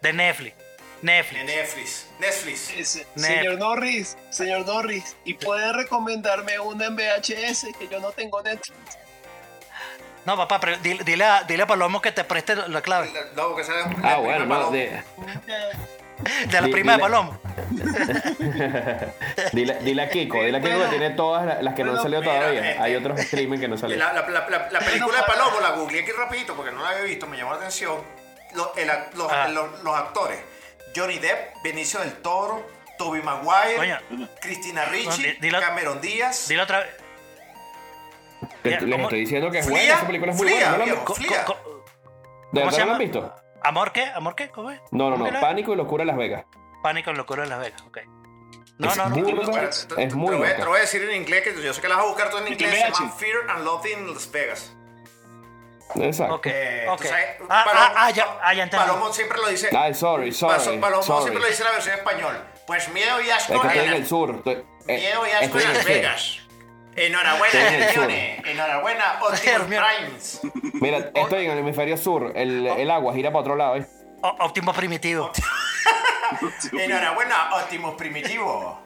De Netflix. De Netflix. Netflix. Señor Norris, señor Norris, y puede recomendarme una en VHS que yo no tengo Netflix. No, papá, pero dile, dile a, dile a Palomo que te preste la clave. No, porque esa es Ah, bueno, no, de- De la Di- prima de Palomo. dile, dile a Kiko, dile a Kiko que tiene todas las, las que no han salido mira, todavía. este- Hay otros streaming que no salieron. La, la- la- la- la película de Palomo la googleé aquí rapidito porque no la había visto, me llamó la atención. Los, el ac- los- Ah. los- los actores: Johnny Depp, Benicio del Toro, Toby Maguire, Coño. Cristina Ricci, Cameron Díaz. Dile otra vez. Te- Les ¿cómo- estoy diciendo que es buena, esa película es muy buena. ¿No la Flia. ¿De ¿Cómo verdad no la han visto? ¿Amor qué? ¿Amor qué? ¿Cómo es? No, no, ¿Cómo no. Pánico y locura en Las Vegas. Pánico en locura en Las Vegas. Ok. No, Es no, no. burda, Bueno, es te- te- te muy lo voy a- loca. Te lo voy a decir en inglés, que yo sé que la vas a buscar todo en ¿Y inglés. Se llama? Fear and Loathing in Las Vegas. Exacto. Ok. Eh, ok. tú sabes, Ah, Palomo- ah, ah, ya, ah, ya entendí. Palomo siempre lo dice. Ay, sorry, sorry. Palomo sorry. siempre lo dice en la versión español. Pues miedo y asco Es que en estoy en el sur. estoy- eh, Miedo y asco en Las. Vegas. Enhorabuena. Hermione. Enhorabuena, Optimus. Primes. Mira, estoy en el hemisferio sur. El, el agua gira para otro lado. ¿eh? Óptimo primitivo. Enhorabuena, Optimus Primitivo.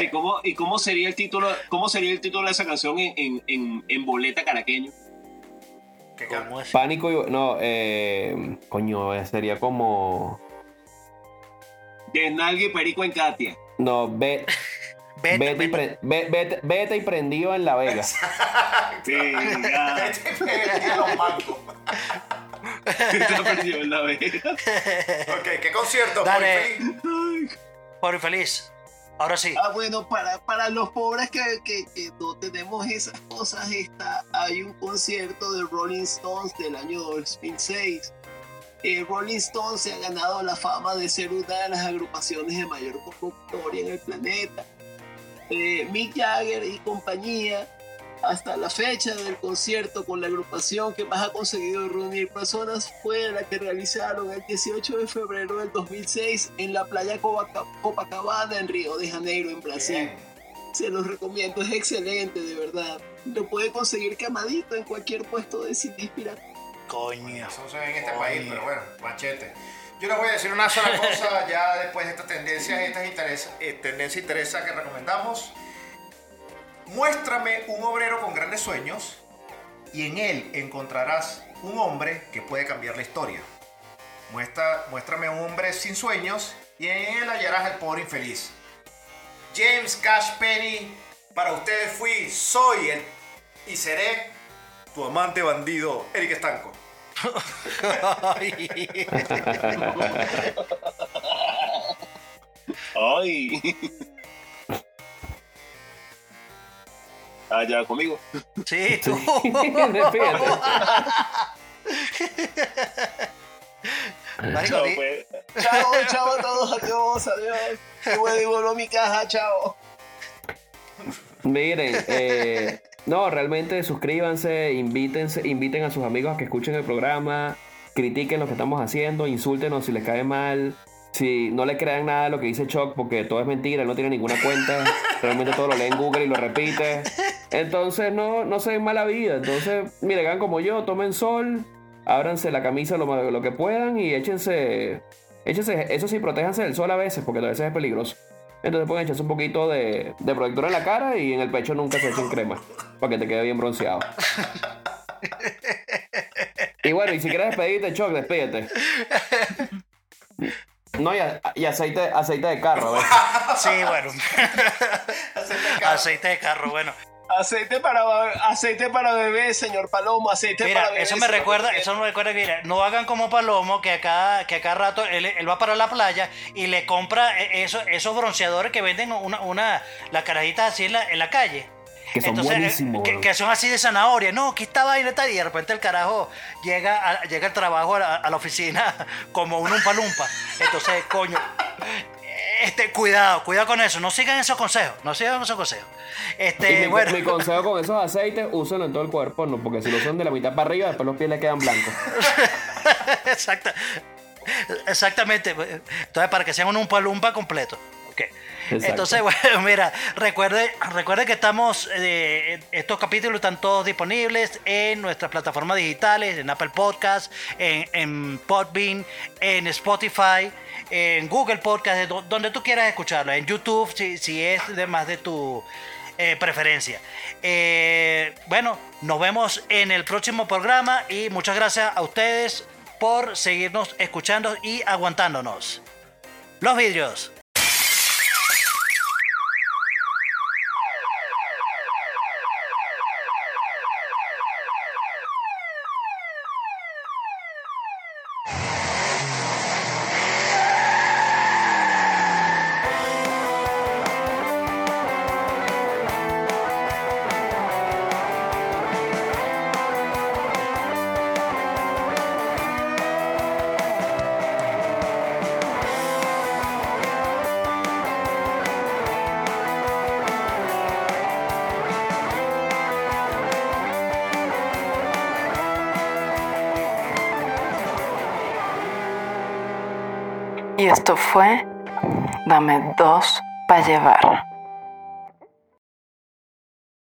¿Y cómo, ¿Y cómo sería el título, cómo sería el título de esa canción en, en, en, en boleta caraqueño? ¿Qué cal- ¿Cómo es? Pánico y. No, eh. Coño, sería como. De Nalgue Perico en Katia. No, ve, Vete, vete, y vete. pre- vete, vete y prendido en La Vega. Venga, Este los mangos. está perdido en la vega. Ok, ¿qué concierto? Dale. Pobre feliz. Ahora sí. Ah, bueno, para, para los pobres que, que- que no tenemos esas cosas, está, hay un concierto de Rolling Stones del año 2006. Eh, Rolling Stones se ha ganado la fama de ser una de las agrupaciones de mayor convocatoria en el planeta. Eh, Mick Jagger y compañía, hasta la fecha del concierto con la agrupación que más ha conseguido reunir personas, fue la que realizaron el 18 de febrero del 2006 en la playa Copaca- Copacabana en Río de Janeiro, en Brasil. Se los recomiendo, es excelente, de verdad. Lo puede conseguir quemadito en cualquier puesto de pirata. Coño. Eso no se ve en este país, pero bueno, machete. Yo les voy a decir una sola cosa ya después de estas tendencias, estas interesa, eh, tendencias que recomendamos. Muéstrame un obrero con grandes sueños y en él encontrarás un hombre que puede cambiar la historia. Muestra, muéstrame un hombre sin sueños y en él hallarás al pobre infeliz. James Cash Penny, para ustedes fui, soy el y seré tu amante bandido, Eric Estanco. Ay. Ah, ya conmigo. sí, tú. Marico, pues. Chao, chao a todos, adiós, adiós. Y voló mi caja, chao. Miren, eh, no, realmente suscríbanse, invítense, inviten a sus amigos a que escuchen el programa, critiquen lo que estamos haciendo, insúltenos si les cae mal, si no le crean nada lo que dice Chuck porque todo es mentira, él no tiene ninguna cuenta, realmente todo lo lee en Google y lo repite. Entonces no, no se den mala vida. Entonces, miren, hagan como yo, tomen sol, ábranse la camisa lo, lo que puedan y échense, échense, eso sí, protéjanse del sol a veces porque a veces es peligroso. Entonces pueden echarse un poquito de, de protector en la cara y en el pecho nunca se echen crema para que te quede bien bronceado. Y bueno, y si quieres despedirte, Choc, despídete. No, y, a- y aceite, aceite de carro, ¿ves? Sí, bueno. Aceite de carro, bueno. Aceite para, aceite para bebé, señor Palomo, aceite Mira, para bebé. eso me recuerda, Miguel. eso me recuerda que mira, no hagan como Palomo que acá, que acá rato él, él va para la playa y le compra eh, esos, esos bronceadores que venden una, una las carajitas así en la, en la calle. Que son buenísimos, que, son así de zanahoria. No, que esta vaina está y de repente el carajo llega, a- llega al trabajo a la, a la oficina como un umpalumpa. Entonces, coño, este, cuidado, cuidado con eso. No sigan esos consejos, no sigan esos consejos. Este, mi, bueno. mi consejo con esos aceites, úsenlo en todo el cuerpo, no, porque si lo usan de la mitad para arriba, después los pies le quedan blancos. Exacta- Exactamente. Entonces, para que sean un umpalumpa completo. Entonces, bueno, mira, recuerde, recuerde que estamos, eh, estos capítulos están todos disponibles en nuestras plataformas digitales, en Apple Podcast, en, en Podbean, en Spotify, en Google Podcast, de do- donde tú quieras escucharlo, en YouTube, si, si es de más de tu eh, preferencia. Eh, bueno, nos vemos en el próximo programa y muchas gracias a ustedes por seguirnos escuchando y aguantándonos. Los vidrios. Esto fue Dame dos para llevar.